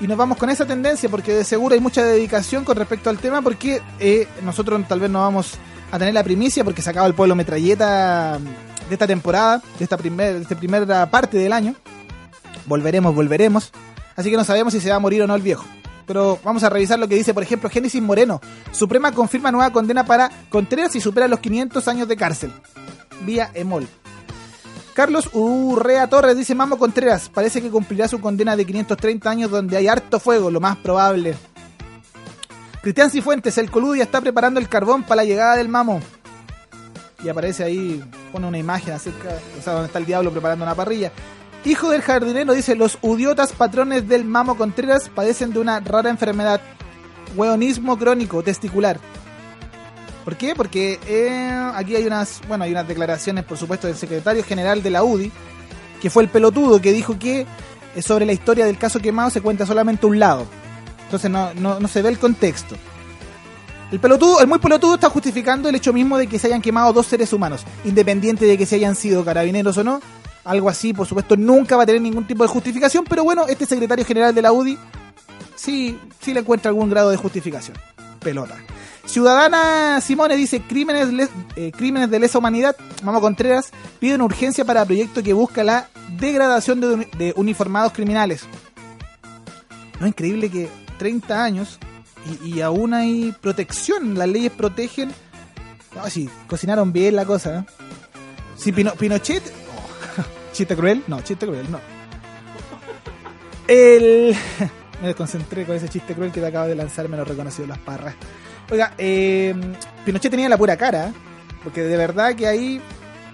S2: y nos vamos con esa tendencia porque de seguro hay mucha dedicación con respecto al tema porque eh, nosotros tal vez no vamos a tener la primicia porque se acaba el pueblo metralleta de esta temporada, de esta, primer, de esta primera parte del año. Volveremos, volveremos. Así que no sabemos si se va a morir o no el viejo. Pero vamos a revisar lo que dice, por ejemplo, Génesis Moreno. Suprema confirma nueva condena para Contreras y supera los 500 años de cárcel. Vía EMOL. Carlos Urrea Torres dice Mamo Contreras, parece que cumplirá su condena de 530 años donde hay harto fuego, lo más probable. Cristian Cifuentes, el Coludia está preparando el carbón para la llegada del Mamo. Y aparece ahí, pone una imagen acerca, o sea, donde está el diablo preparando una parrilla. Hijo del jardinero dice, los idiotas patrones del Mamo Contreras padecen de una rara enfermedad, hueonismo crónico testicular. ¿Por qué? Porque eh, aquí hay unas, bueno, hay unas declaraciones, por supuesto, del secretario general de la UDI, que fue el pelotudo que dijo que eh, sobre la historia del caso quemado se cuenta solamente un lado. Entonces no, no, no se ve el contexto. El pelotudo, el muy pelotudo está justificando el hecho mismo de que se hayan quemado dos seres humanos, independiente de que se hayan sido carabineros o no. Algo así, por supuesto, nunca va a tener ningún tipo de justificación, pero bueno, este secretario general de la UDI sí, sí le encuentra algún grado de justificación. Pelota. Ciudadana Simone dice crímenes, eh, crímenes de lesa humanidad. Mamo Contreras pide una urgencia para proyecto que busca la degradación de, uni- de uniformados criminales. No es increíble que 30 años y, aún hay protección. Las leyes protegen. No, sí, cocinaron bien la cosa. ¿no? Si Pino- Pinochet. oh, chiste cruel. No, chiste cruel, no. El. Me desconcentré con ese chiste cruel que te acabo de lanzar, me lo reconocido las parras. Oiga, eh, Pinochet tenía la pura cara, porque de verdad que ahí,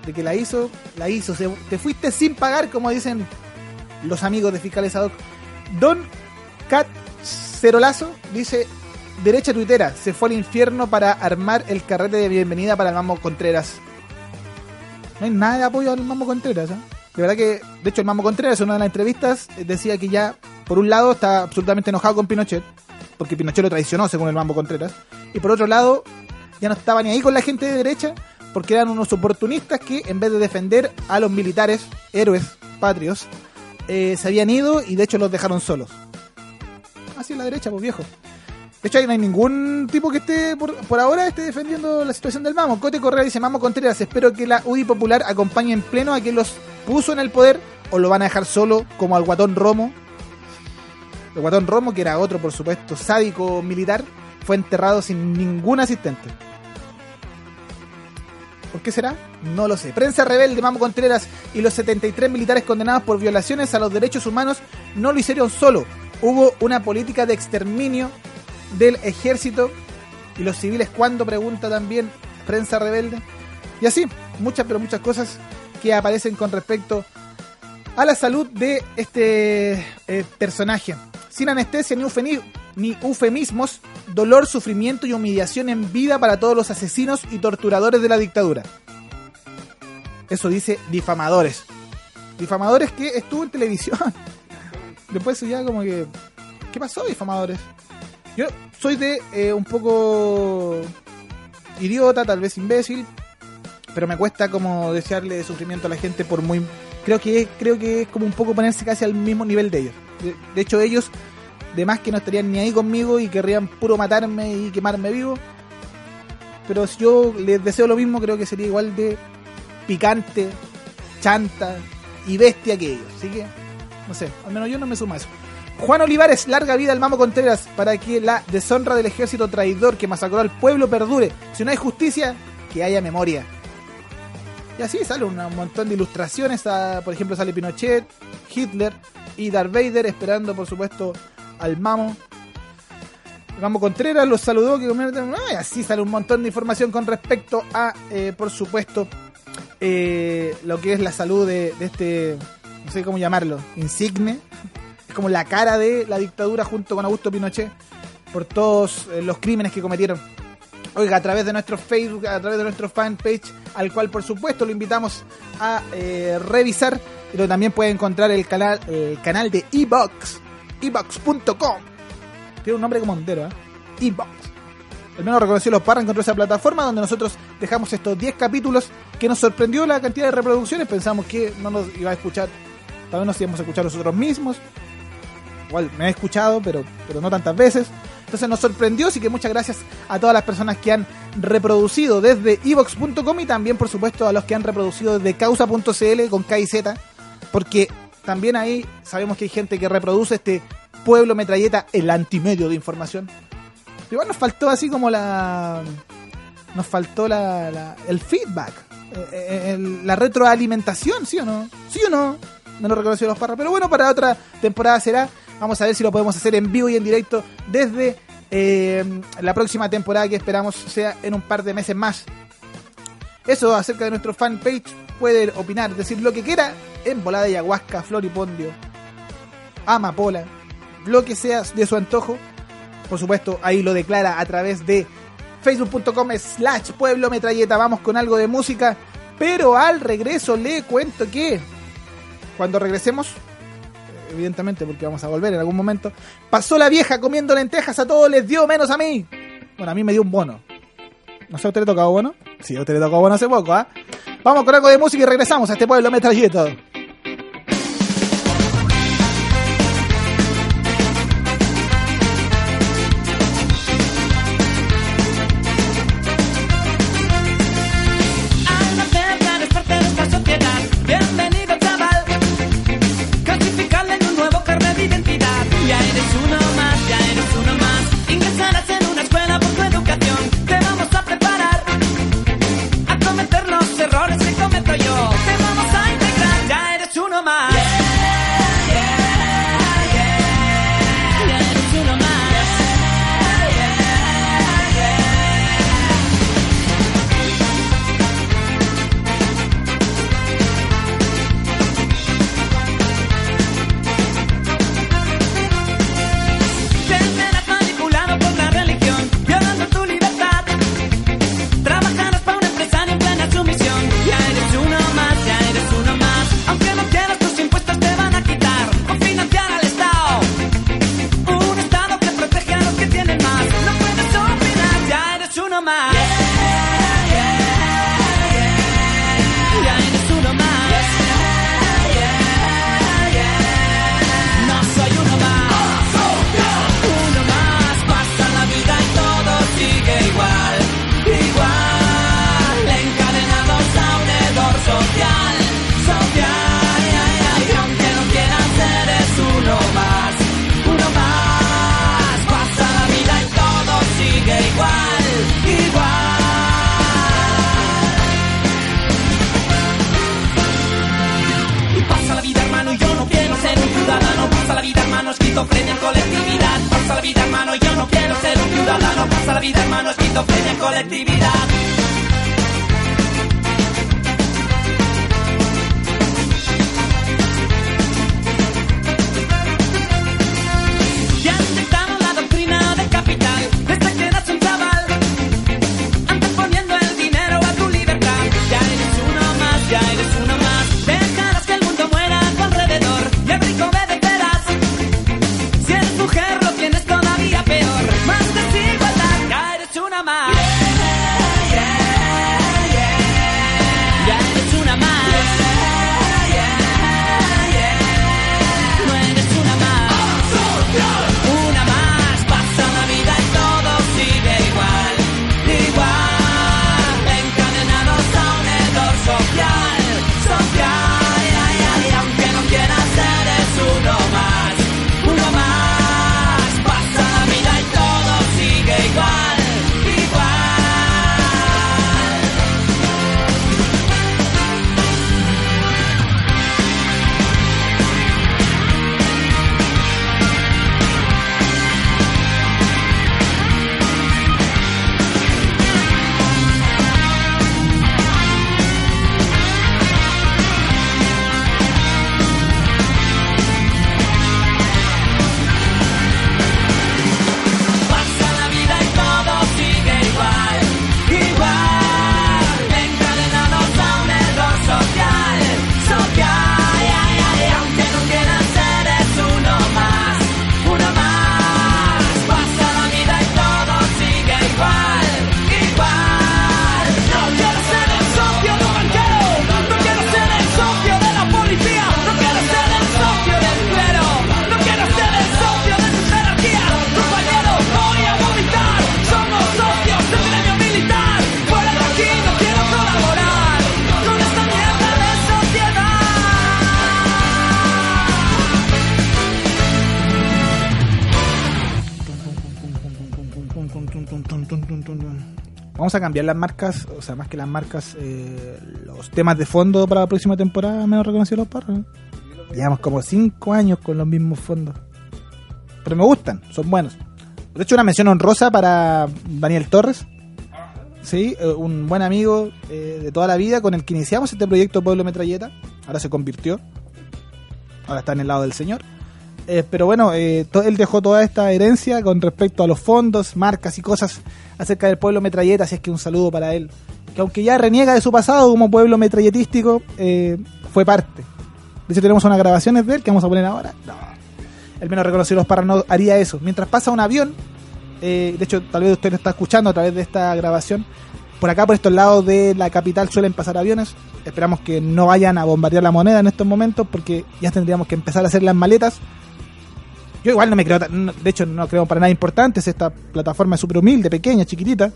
S2: de que la hizo, la hizo. Te fuiste sin pagar, como dicen los amigos de Fiscales Ad hoc. Don Cat Cerolazo dice: Derecha tuitera, se fue al infierno para armar el carrete de bienvenida para el Mamo Contreras. No hay nada de apoyo al Mamo Contreras, ¿eh? De verdad que, de hecho, el Mamo Contreras en una de las entrevistas decía que ya, por un lado, está absolutamente enojado con Pinochet, porque Pinochet lo traicionó, según el Mambo Contreras, y por otro lado, ya no estaba ni ahí con la gente de derecha, porque eran unos oportunistas que, en vez de defender a los militares, héroes patrios, eh, se habían ido y de hecho los dejaron solos. Así es la derecha, pues viejo. De hecho, ahí no hay ningún tipo que esté, por, por ahora, esté defendiendo la situación del Mamo. Cote Correa dice, Mamo Contreras, espero que la UDI Popular acompañe en pleno a quien los puso en el poder o lo van a dejar solo como al guatón Romo. El guatón Romo, que era otro, por supuesto, sádico militar, fue enterrado sin ningún asistente. ¿Por qué será? No lo sé. Prensa rebelde, Mamo Contreras y los 73 militares condenados por violaciones a los derechos humanos no lo hicieron solo. Hubo una política de exterminio del ejército y los civiles cuando pregunta también prensa rebelde. Y así, muchas pero muchas cosas que aparecen con respecto a la salud de este eh, personaje. Sin anestesia ni, ni eufemismos, dolor, sufrimiento y humillación en vida para todos los asesinos y torturadores de la dictadura. Eso dice difamadores. Difamadores que estuvo en televisión. Después ya como que ¿Qué pasó, difamadores? Yo soy de eh, un poco idiota, tal vez imbécil, pero me cuesta como desearle sufrimiento a la gente por muy... Creo que, creo que es como un poco ponerse casi al mismo nivel de ellos. De, de hecho, ellos, de más que no estarían ni ahí conmigo y querrían puro matarme y quemarme vivo. Pero si yo les deseo lo mismo, creo que sería igual de picante, chanta y bestia que ellos. Así que, no sé, al menos yo no me sumo a eso. Juan Olivares, larga vida al Mamo Contreras para que la deshonra del ejército traidor que masacró al pueblo perdure. Si no hay justicia, que haya memoria. Y así sale un montón de ilustraciones. a- por ejemplo, sale Pinochet, Hitler y Darth Vader esperando, por supuesto, al Mamo. Mamo Contreras los saludó. Que, y así sale un montón de información con respecto a, eh, por supuesto, eh, lo que es la salud de, de este, no sé cómo llamarlo, insigne. Es como la cara de la dictadura junto con Augusto Pinochet por todos eh, los crímenes que cometieron. Oiga, a través de nuestro Facebook, a través de nuestro fanpage, al cual por supuesto lo invitamos a eh, revisar, pero también puede encontrar el canal, el canal de Ebox, ebox.com. Tiene un nombre como entero, ¿eh? Ebox. El menos reconocido los Parra encontró esa plataforma donde nosotros dejamos estos 10 capítulos que nos sorprendió la cantidad de reproducciones. Pensamos que no nos iba a escuchar, tal vez nos íbamos a escuchar nosotros mismos. Igual me he escuchado, pero, pero no tantas veces. Entonces nos sorprendió, así que muchas gracias a todas las personas que han reproducido desde evox.com y también, por supuesto, a los que han reproducido desde causa.cl con K y Z, porque también ahí sabemos que hay gente que reproduce este pueblo metralleta, el antimedio de información. Igual nos faltó así como la. Nos faltó la, la- el feedback, eh, eh, la retroalimentación, ¿sí o no? ¿Sí o no? No lo reconoció los parras. Pero bueno, para otra temporada será. Vamos a ver si lo podemos hacer en vivo y en directo desde eh, la próxima temporada que esperamos sea en un par de meses más. Eso acerca de nuestro fanpage. Puede opinar, decir lo que quiera en Volada de Ayahuasca, Floripondio, Amapola, lo que sea de su antojo. Por supuesto, ahí lo declara a través de facebook.com slash pueblo metralleta. Vamos con algo de música. Pero al regreso le cuento que cuando regresemos, evidentemente porque vamos a volver en algún momento, pasó la vieja comiendo lentejas a todos, les dio menos a mí. Bueno, a mí me dio un bono. ¿No sé a usted le tocó bono? Sí, a usted le tocó bono hace poco, ¿ah? Vamos con algo de música y regresamos a este pueblo metralleta.
S4: Vamos a
S2: cambiar las marcas, o sea, más que las marcas, eh, los temas de fondo para la próxima temporada, menos reconocidos los parros. Llevamos como cinco años con los mismos fondos. Pero me gustan, son buenos. De hecho, una mención honrosa para Daniel Torres. Sí, eh, un buen amigo eh, de toda la vida con el que iniciamos este proyecto Pueblo Metralleta. Ahora se convirtió. Ahora está en el lado del Señor. Eh, pero bueno, eh, él dejó toda esta herencia con respecto a los fondos, marcas y cosas acerca del pueblo metralleta, así es que un saludo para él. Que aunque ya reniega de su pasado como pueblo metralletístico, eh, fue parte. De hecho, tenemos unas grabaciones de él que vamos a poner ahora. No. El menos reconocido los no haría eso. Mientras pasa un avión, de hecho, tal vez usted lo está escuchando a través de esta grabación. Por acá, por estos lados de la capital, suelen pasar aviones. Esperamos que no vayan a bombardear la moneda en estos momentos, porque ya tendríamos que empezar a hacer las maletas. Yo igual no me creo, de hecho, no creo para nada importante. Esta plataforma súper humilde, pequeña, chiquitita.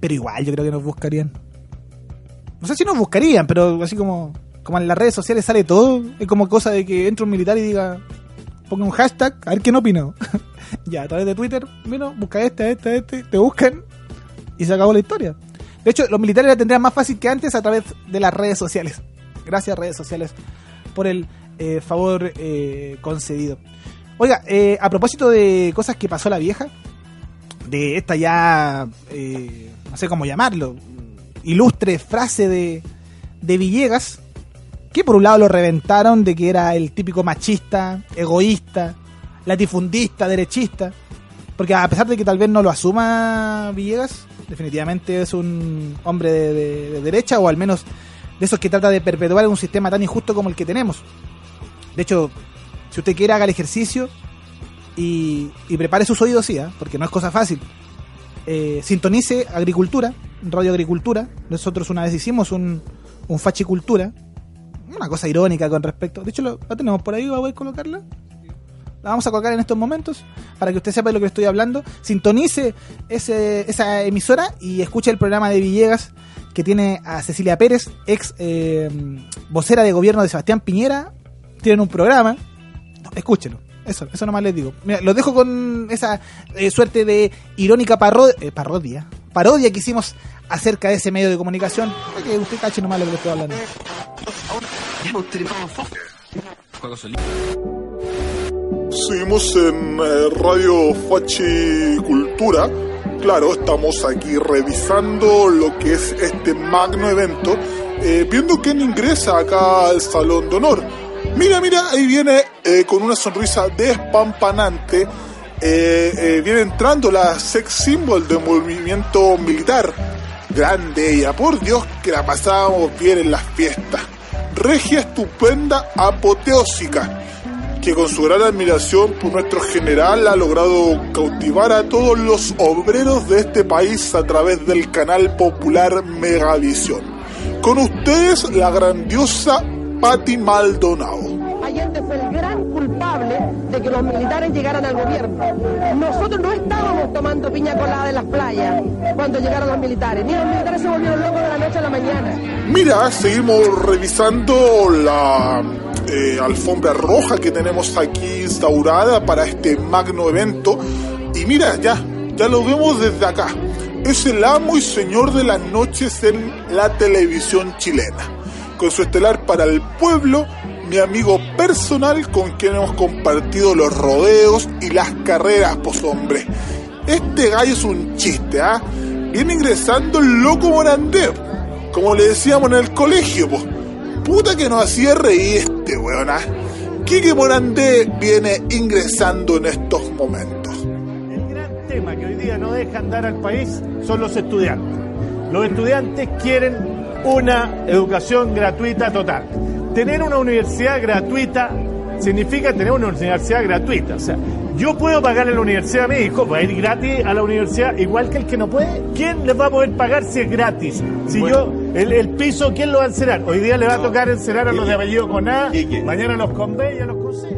S2: Pero igual, yo creo que nos buscarían. No sé si nos buscarían, pero así como, como en las redes sociales sale todo. Es como cosa de que entre un militar y diga, ponga un hashtag, a ver quién opina. ya, a través de Twitter, mira, busca este, este, este, te buscan y se acabó la historia. De hecho, los militares la tendrían más fácil que antes a través de las redes sociales. Gracias, redes sociales, por el eh, favor eh, concedido. Oiga, eh, a propósito de cosas que pasó la vieja, de esta ya, eh, no sé cómo llamarlo, ilustre frase de, de Villegas, que por un lado lo reventaron de que era el típico machista, egoísta, latifundista, derechista, porque a pesar de que tal vez no lo asuma Villegas, definitivamente es un hombre de, de- de derecha o al menos de esos que trata de perpetuar un sistema tan injusto como el que tenemos. De hecho, si usted quiere haga el ejercicio y, prepare sus oídos, sí, ¿ah? porque no es cosa fácil. Eh, sintonice agricultura, radio agricultura. Nosotros una vez hicimos un, un fachicultura, una cosa irónica con respecto. De hecho, lo, la tenemos por ahí, ¿va a colocarla? La vamos a colocar en estos momentos para que usted sepa de lo que estoy hablando. Sintonice ese, esa emisora y escuche el programa de Villegas que tiene a Cecilia Pérez, ex eh, vocera de gobierno de Sebastián Piñera. Tienen un programa. Escúchenlo. Eso, eso nomás les digo. Mira, los dejo con esa eh, suerte de irónica parro- eh, parodia. Parodia que hicimos acerca de ese medio de comunicación. Que usted cache nomás lo que estoy hablando.
S6: Seguimos en eh, Radio Fachi Cultura. Claro, estamos aquí revisando lo que es este magno evento, viendo quién ingresa acá al Salón de Honor. Mira, mira, ahí viene eh, con una sonrisa despampanante. eh, eh, viene entrando la sex symbol del movimiento militar. Grande ella, por Dios que la pasábamos bien en las fiestas. Regia, estupenda, apoteósica que con su gran admiración por nuestro general ha logrado cautivar a todos los obreros de este país a través del canal popular Megavisión. Con ustedes la grandiosa Patti Maldonado.
S7: Allende fue el gran culpable de que los militares llegaran al gobierno. Nosotros no estábamos tomando piña colada en las playas cuando llegaron los militares, ni los militares se volvieron locos de la noche a la mañana.
S6: Mira, seguimos revisando la eh, alfombra roja que tenemos aquí instaurada para este magno evento. Y mira, ya, ya lo vemos desde acá. Es el amo y señor de las noches en la televisión chilena. Con su estelar para el pueblo, mi amigo personal con quien hemos compartido los rodeos y las carreras, pues hombre. Este gallo es un chiste, ¿ah? Viene ingresando el loco Morandé, como le decíamos en el colegio, pues. Puta que nos hacía reír este weón, ¿ah? Quique Morandé viene ingresando en estos momentos.
S8: El gran tema que hoy día no deja andar al país son los estudiantes. Los estudiantes quieren una educación gratuita total. Tener una universidad gratuita significa tener una universidad gratuita. O sea, yo puedo pagarle la universidad a mi hijo, va a ir gratis a la universidad igual que el que no puede. ¿Quién les va a poder pagar si es gratis? Si yo, el, el piso, ¿quién lo va a encerar? Hoy día le va a tocar encerar a los de apellido con A, mañana a los con B y a los con C.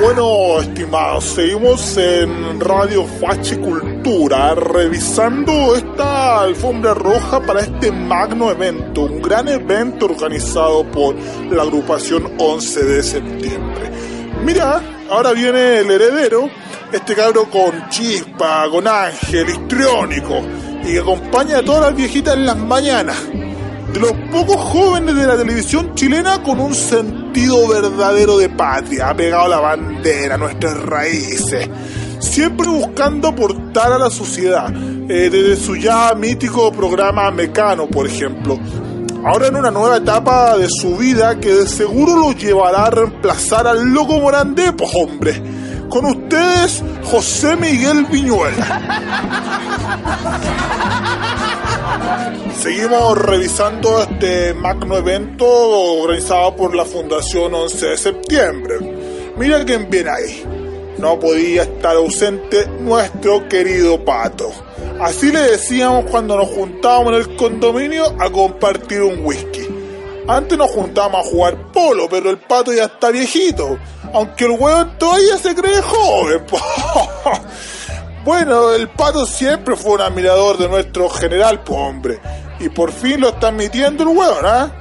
S6: Bueno, estimados, seguimos en Radio Fachi Cultura revisando esta alfombra roja para este magno evento, un gran evento organizado por la agrupación 11 de septiembre. Mira, ahora viene el heredero, Este cabro con chispa, con ángel, histriónico, y que acompaña a todas las viejitas en las mañanas. De los pocos jóvenes de la televisión chilena con un sentido verdadero de patria, ha pegado la bandera, nuestras raíces, siempre buscando aportar a la sociedad, eh, desde su ya mítico programa Mecano, por ejemplo. Ahora en una nueva etapa de su vida que de seguro lo llevará a reemplazar al loco Morandé, pues hombre. Con ustedes, José Miguel Viñuel. Seguimos revisando este magno evento organizado por la Fundación 11 de septiembre. Mira quién viene ahí. No podía estar ausente nuestro querido Pato. Así le decíamos cuando nos juntábamos en el condominio a compartir un whisky. Antes nos juntábamos a jugar polo, pero el pato ya está viejito. Aunque el hueón todavía se cree joven. bueno, el pato siempre fue un admirador de nuestro general, pues hombre. Y por fin lo está admitiendo el hueón, ¿ah?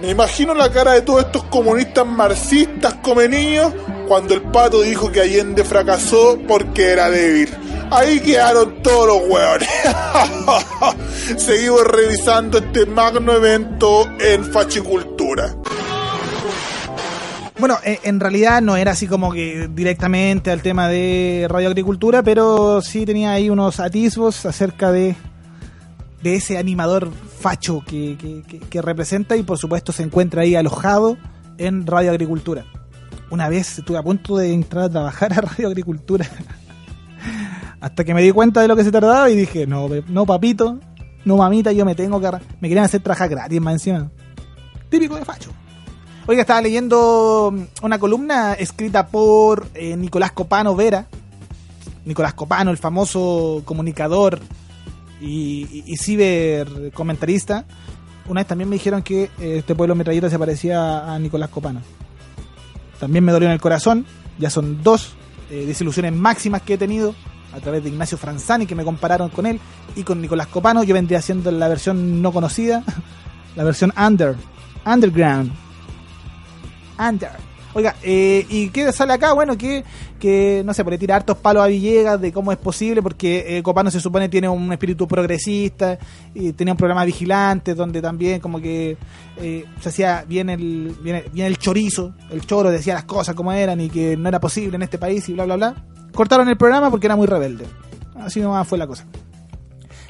S6: Me imagino la cara de todos estos comunistas marxistas come niños cuando el pato dijo que Allende fracasó porque era débil. Ahí quedaron todos los hueones. Seguimos revisando este magno evento en fachicultura.
S2: Bueno, eh, en realidad no era así como que directamente al tema de radioagricultura, pero sí tenía ahí unos atisbos acerca de, de ese animador facho que, que, representa y por supuesto se encuentra ahí alojado en radioagricultura. Una vez estuve a punto de entrar a trabajar a radioagricultura. Hasta que me di cuenta de lo que se tardaba y dije, no, no papito, no mamita, yo me tengo que... Me querían hacer trabajar gratis más encima. Típico de facho. Oiga, estaba leyendo una columna escrita por eh, Nicolás Copano Vera. Nicolás Copano, el famoso comunicador y, y, ciber comentarista. Una vez también me dijeron que eh, este pueblo metralleta se parecía a Nicolás Copano. También me dolió en el corazón. Ya son dos eh, desilusiones máximas que he tenido a través de Ignacio Franzani, que me compararon con él, y con Nicolás Copano. Yo vendría haciendo la versión no conocida, la versión under, underground. Under. Oiga, eh, ¿y qué sale acá? Bueno, que, que no sé, puede tirar hartos palos a Villegas de cómo es posible, porque eh, Copano se supone tiene un espíritu progresista, y tenía un programa vigilante donde también como que eh, se hacía bien el, bien, bien el chorizo, el choro decía las cosas como eran y que no era posible en este país y bla, bla, bla cortaron el programa porque era muy rebelde. Así nomás fue la cosa.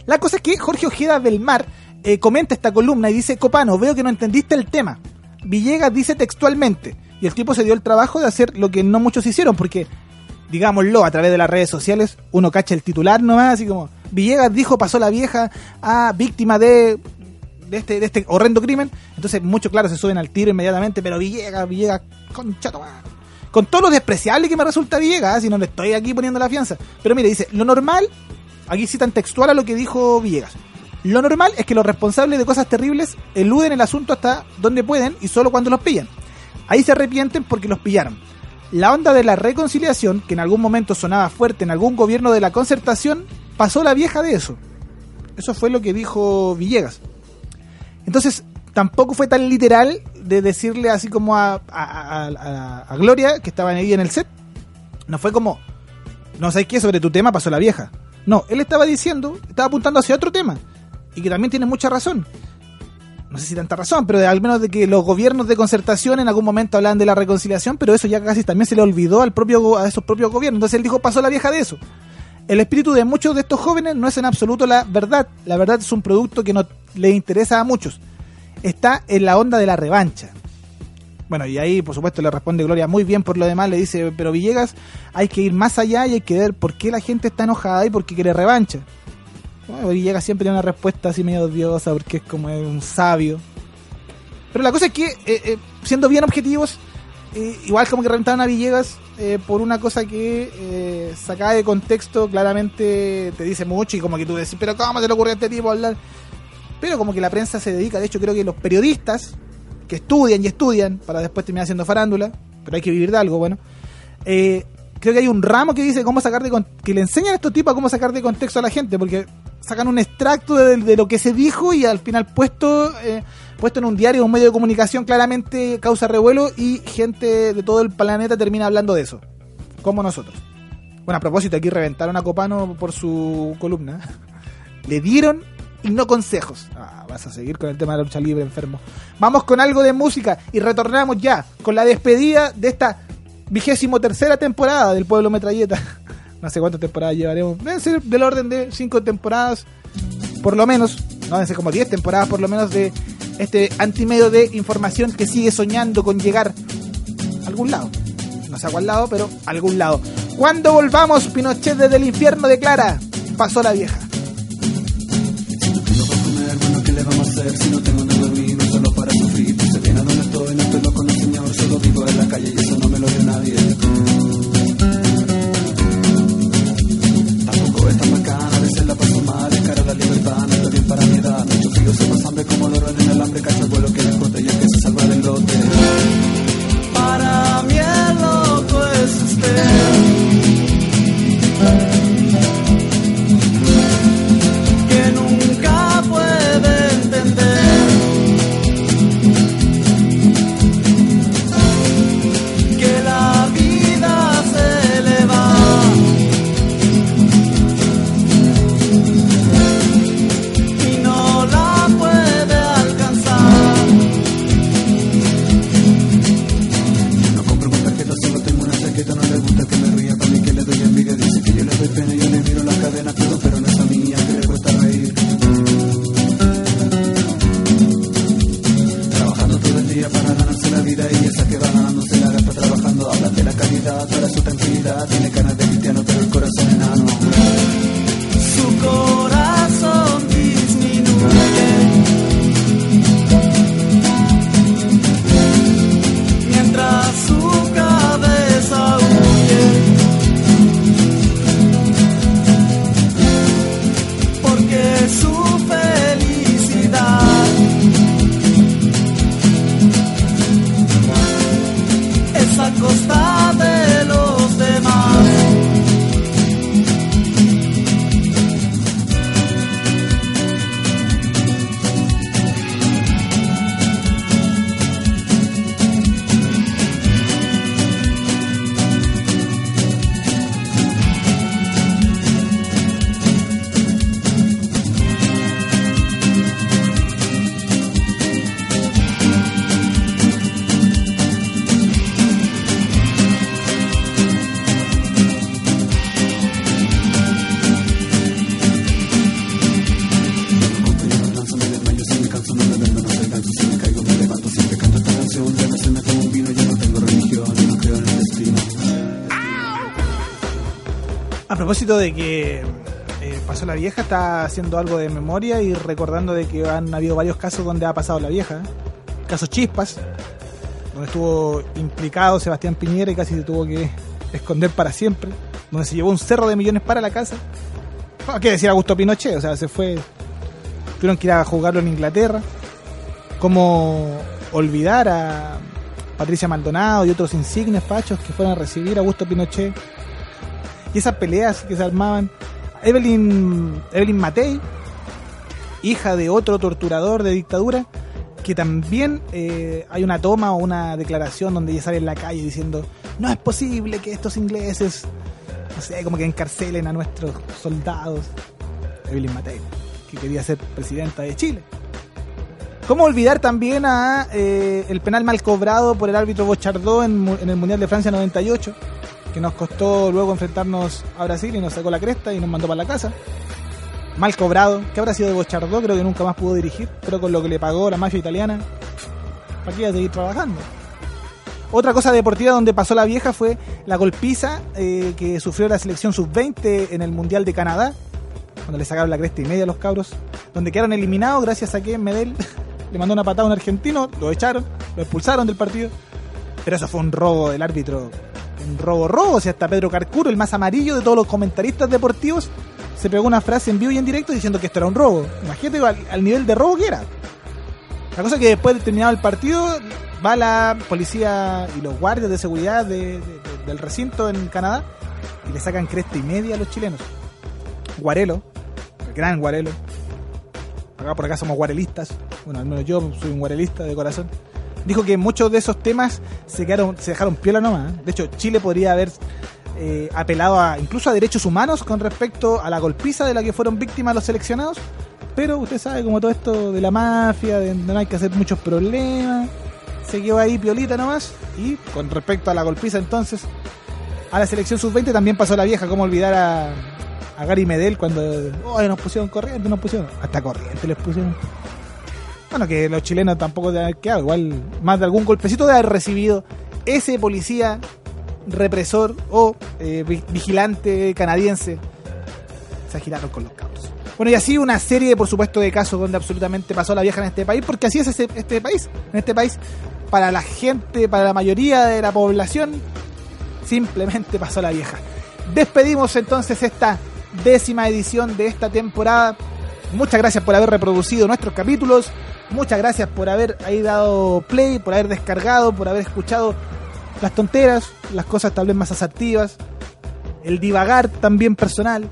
S2: La cosa es que Jorge Ojeda del Mar eh, comenta esta columna y dice, Copano, veo que no entendiste el tema. Villegas dice textualmente, y el tipo se dio el trabajo de hacer lo que no muchos hicieron, porque, digámoslo, a través de las redes sociales, uno cacha el titular nomás, así como, Villegas dijo, pasó la vieja a víctima de de este, de este horrendo crimen. Entonces, muchos, claro, se suben al tiro inmediatamente, pero Villegas, Villegas, concha tomada con todo lo despreciable que me resulta Villegas, ¿eh? si no le estoy aquí poniendo la fianza. Pero mire, dice, lo normal, aquí citan textual a lo que dijo Villegas. Lo normal es que los responsables de cosas terribles eluden el asunto hasta donde pueden y solo cuando los pillan. Ahí se arrepienten porque los pillaron. La onda de la reconciliación, que en algún momento sonaba fuerte en algún gobierno de la concertación, pasó la vieja de eso. Eso fue lo que dijo Villegas. Entonces, tampoco fue tan literal de decirle así como a, a, Gloria, que estaba ahí en el set. No fue como, no sé qué, sobre tu tema pasó la vieja. No, él estaba diciendo, estaba apuntando hacia otro tema. Y que también tiene mucha razón. No sé si tanta razón, pero al menos de que los gobiernos de concertación en algún momento hablaban de la reconciliación, pero eso ya casi también se le olvidó al propio, a esos propios gobiernos. Entonces él dijo, pasó la vieja de eso. El espíritu de muchos de estos jóvenes no es en absoluto la verdad. La verdad es un producto que no le interesa a muchos está en la onda de la revancha. Bueno, y ahí por supuesto le responde Gloria muy bien por lo demás, le dice, pero Villegas, hay que ir más allá y hay que ver por qué la gente está enojada y por qué quiere revancha. Bueno, Villegas siempre tiene una respuesta así medio odiosa porque es como un sabio. Pero la cosa es que, eh, eh, siendo bien objetivos, eh, igual como que reventaron a Villegas por una cosa que sacada de contexto claramente te dice mucho y como que tú decís, pero ¿cómo se le ocurrió a este tipo hablar? pero como que la prensa se dedica, de hecho creo que los periodistas que estudian y estudian para después terminar haciendo farándula, pero hay que vivir de algo, bueno, eh, creo que hay un ramo que dice cómo sacar de que le enseñan a estos tipos a cómo sacar de contexto a la gente, porque sacan un extracto de, lo que se dijo y al final puesto eh, puesto en un diario, un medio de comunicación claramente causa revuelo y gente de todo el planeta termina hablando de eso, como nosotros. Bueno, a propósito, aquí reventaron a Copano por su columna. Le dieron y no consejos. Ah, vas a seguir con el tema de la lucha libre, enfermo. Vamos con algo de música y retornamos ya con la despedida de esta vigésimo tercera temporada del Pueblo Metralleta. No sé cuántas temporadas llevaremos. Deben ser del orden de cinco temporadas, por lo menos. No, deben ser como diez temporadas, por lo menos, de este antimedio de información que sigue soñando con llegar a algún lado. No sé a cuál lado, pero a algún lado. Cuando volvamos, Pinochet desde el infierno declara: pasó la vieja. Propósito de que eh, pasó la vieja, está haciendo algo de memoria y recordando de que han habido varios casos donde ha pasado la vieja. ¿eh? Caso Chispas, donde estuvo implicado Sebastián Piñera y casi se tuvo que esconder para siempre. Donde se llevó un cerro de millones para la casa. No, ¿Qué decir Augusto Pinochet? O sea, se fue. Tuvieron que ir a jugarlo en Inglaterra. Como olvidar a Patricia Maldonado y otros insignes fachos que fueron a recibir a Augusto Pinochet y esas peleas que se armaban. Evelyn, Evelyn Matei, hija de otro torturador de dictadura, que también eh, hay una toma o una declaración donde ella sale en la calle diciendo no es posible que estos ingleses, no sé, como que encarcelen a nuestros soldados. Evelyn Matei, que quería ser presidenta de Chile. ¿Cómo olvidar también a eh, el penal mal cobrado por el árbitro Bochardó en, en el Mundial de Francia 98? Que nos costó luego enfrentarnos a Brasil y nos sacó la cresta y nos mandó para la casa. Mal cobrado. ¿Qué habrá sido de Bochardó? Creo que nunca más pudo dirigir. Pero con lo que le pagó la mafia italiana, ¿para qué iba a seguir trabajando? Otra cosa deportiva donde pasó la vieja fue la golpiza eh, que sufrió la selección sub-20 en el Mundial de Canadá, cuando le sacaron la cresta y media a los cabros, donde quedaron eliminados gracias a que Medel le mandó una patada a un argentino, lo echaron, lo expulsaron del partido. Pero eso fue un robo del árbitro, un robo robo, o sea, hasta Pedro Carcuro, el más amarillo de todos los comentaristas deportivos, se pegó una frase en vivo y en directo diciendo que esto era un robo. Imagínate al, nivel de robo que era. La cosa es que después de terminado el partido, va la policía y los guardias de seguridad de- de- de- del recinto en Canadá y le sacan cresta y media a los chilenos. Guarelo, el gran Guarelo. Acá por acá somos guarelistas. Bueno, al menos yo soy un guarelista de corazón. Dijo que muchos de esos temas se quedaron, se dejaron piola nomás. ¿eh? De hecho, Chile podría haber eh, apelado a, incluso a derechos humanos con respecto a la golpiza de la que fueron víctimas los seleccionados. Pero usted sabe, como todo esto de la mafia, de no hay que hacer muchos problemas, se quedó ahí piolita nomás. Y con respecto a la golpiza entonces, a la selección sub-20 también pasó la vieja, como olvidar a, a Gary Medel cuando oh, nos pusieron corriente, nos pusieron, hasta corriente les pusieron. Bueno, que los chilenos tampoco de haber quedado, igual más de algún golpecito de haber recibido ese policía represor o eh, vi- vigilante canadiense. Se agiraron con los cabros. Bueno, y así una serie, por supuesto, de casos donde absolutamente pasó la vieja en este país, porque así es ese- este país. En este país, para la gente, para la mayoría de la población, simplemente pasó la vieja. Despedimos entonces esta décima edición de esta temporada. Muchas gracias por haber reproducido nuestros capítulos. Muchas gracias por haber ahí dado play, por haber descargado, por haber escuchado las tonteras, las cosas tal vez más asertivas, el divagar también personal.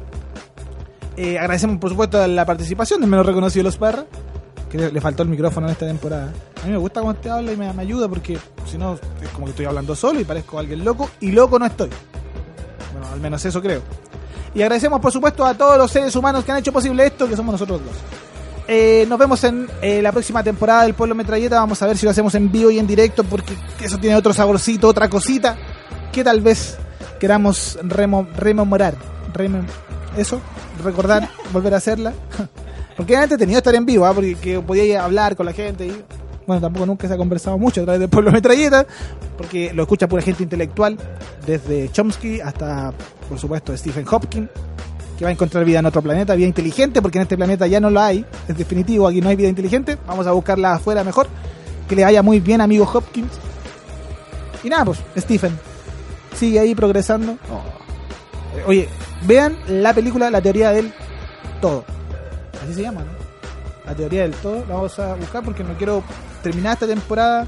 S2: Eh, agradecemos por supuesto la participación del menos reconocido los Parra, que le, le faltó el micrófono en esta temporada. A mí me gusta cuando te habla y me, me ayuda porque si no es como que estoy hablando solo y parezco alguien loco y loco no estoy. Bueno, al menos eso creo. Y agradecemos por supuesto a todos los seres humanos que han hecho posible esto, que somos nosotros dos. Eh, nos vemos en eh, la próxima temporada del Pueblo Metralleta. Vamos a ver si lo hacemos en vivo y en directo porque eso tiene otro saborcito, otra cosita que tal vez queramos remo- rememorar. Remem- eso, recordar, volver a hacerla. Porque era entretenido estar en vivo, ¿ah? porque que podía hablar con la gente. Y, bueno, tampoco nunca se ha conversado mucho a través del Pueblo Metralleta, porque lo escucha pura gente intelectual, desde Chomsky hasta, por supuesto, Stephen Hopkins que va a encontrar vida en otro planeta, vida inteligente, porque en este planeta ya no la hay, es definitivo, aquí no hay vida inteligente, vamos a buscarla afuera mejor, que le vaya muy bien, amigo Hopkins. Y nada, pues, Stephen, sigue ahí progresando. Eh, Oye, vean la película La teoría del todo. Así se llama, ¿no? La teoría del todo, la vamos a buscar porque no quiero terminar esta temporada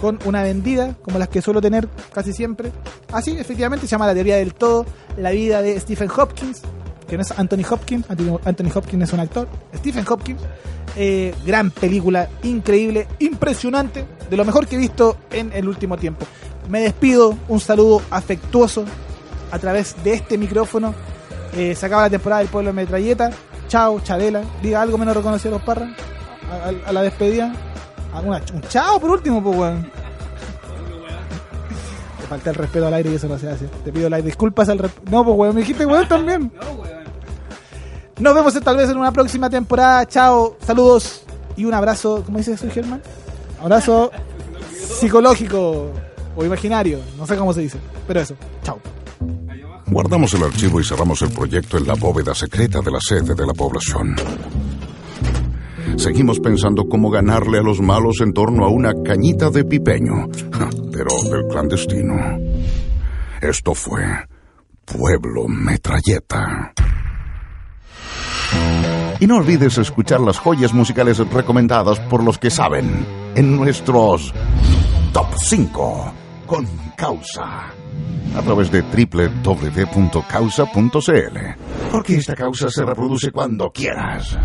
S2: con una vendida, como las que suelo tener casi siempre. Así, efectivamente, se llama La teoría del todo, la vida de Stephen Hopkins, que no es Anthony Hopkins, Anthony Hopkins es un actor, Stephen Hopkins, eh, gran película, increíble, impresionante, de lo mejor que he visto en el último tiempo. Me despido, un saludo afectuoso a través de este micrófono. Eh, se acaba la temporada del Pueblo Metralleta. Chao, Chabela. Diga algo menos reconocido a los parras. A la despedida. Alguna- un chao por último, pues, weón. Te falta el respeto al aire y eso no se hace. Te pido las disculpas al respeto. No, pues, weón, me dijiste, weón, también. Nos vemos tal vez en una próxima temporada. Chao, saludos y un abrazo. ¿Cómo dice eso, Germán? Abrazo psicológico o imaginario. No sé cómo se dice. Pero eso. Chao.
S1: Guardamos el archivo y cerramos el proyecto en la bóveda secreta de la sede de la población. Seguimos pensando cómo ganarle a los malos en torno a una cañita de pipeño, pero del clandestino. Esto fue Pueblo Metralleta. Y no olvides escuchar las joyas musicales recomendadas por los que saben en nuestros Top 5 con causa a través de www.causa.cl. Porque esta causa se reproduce cuando quieras.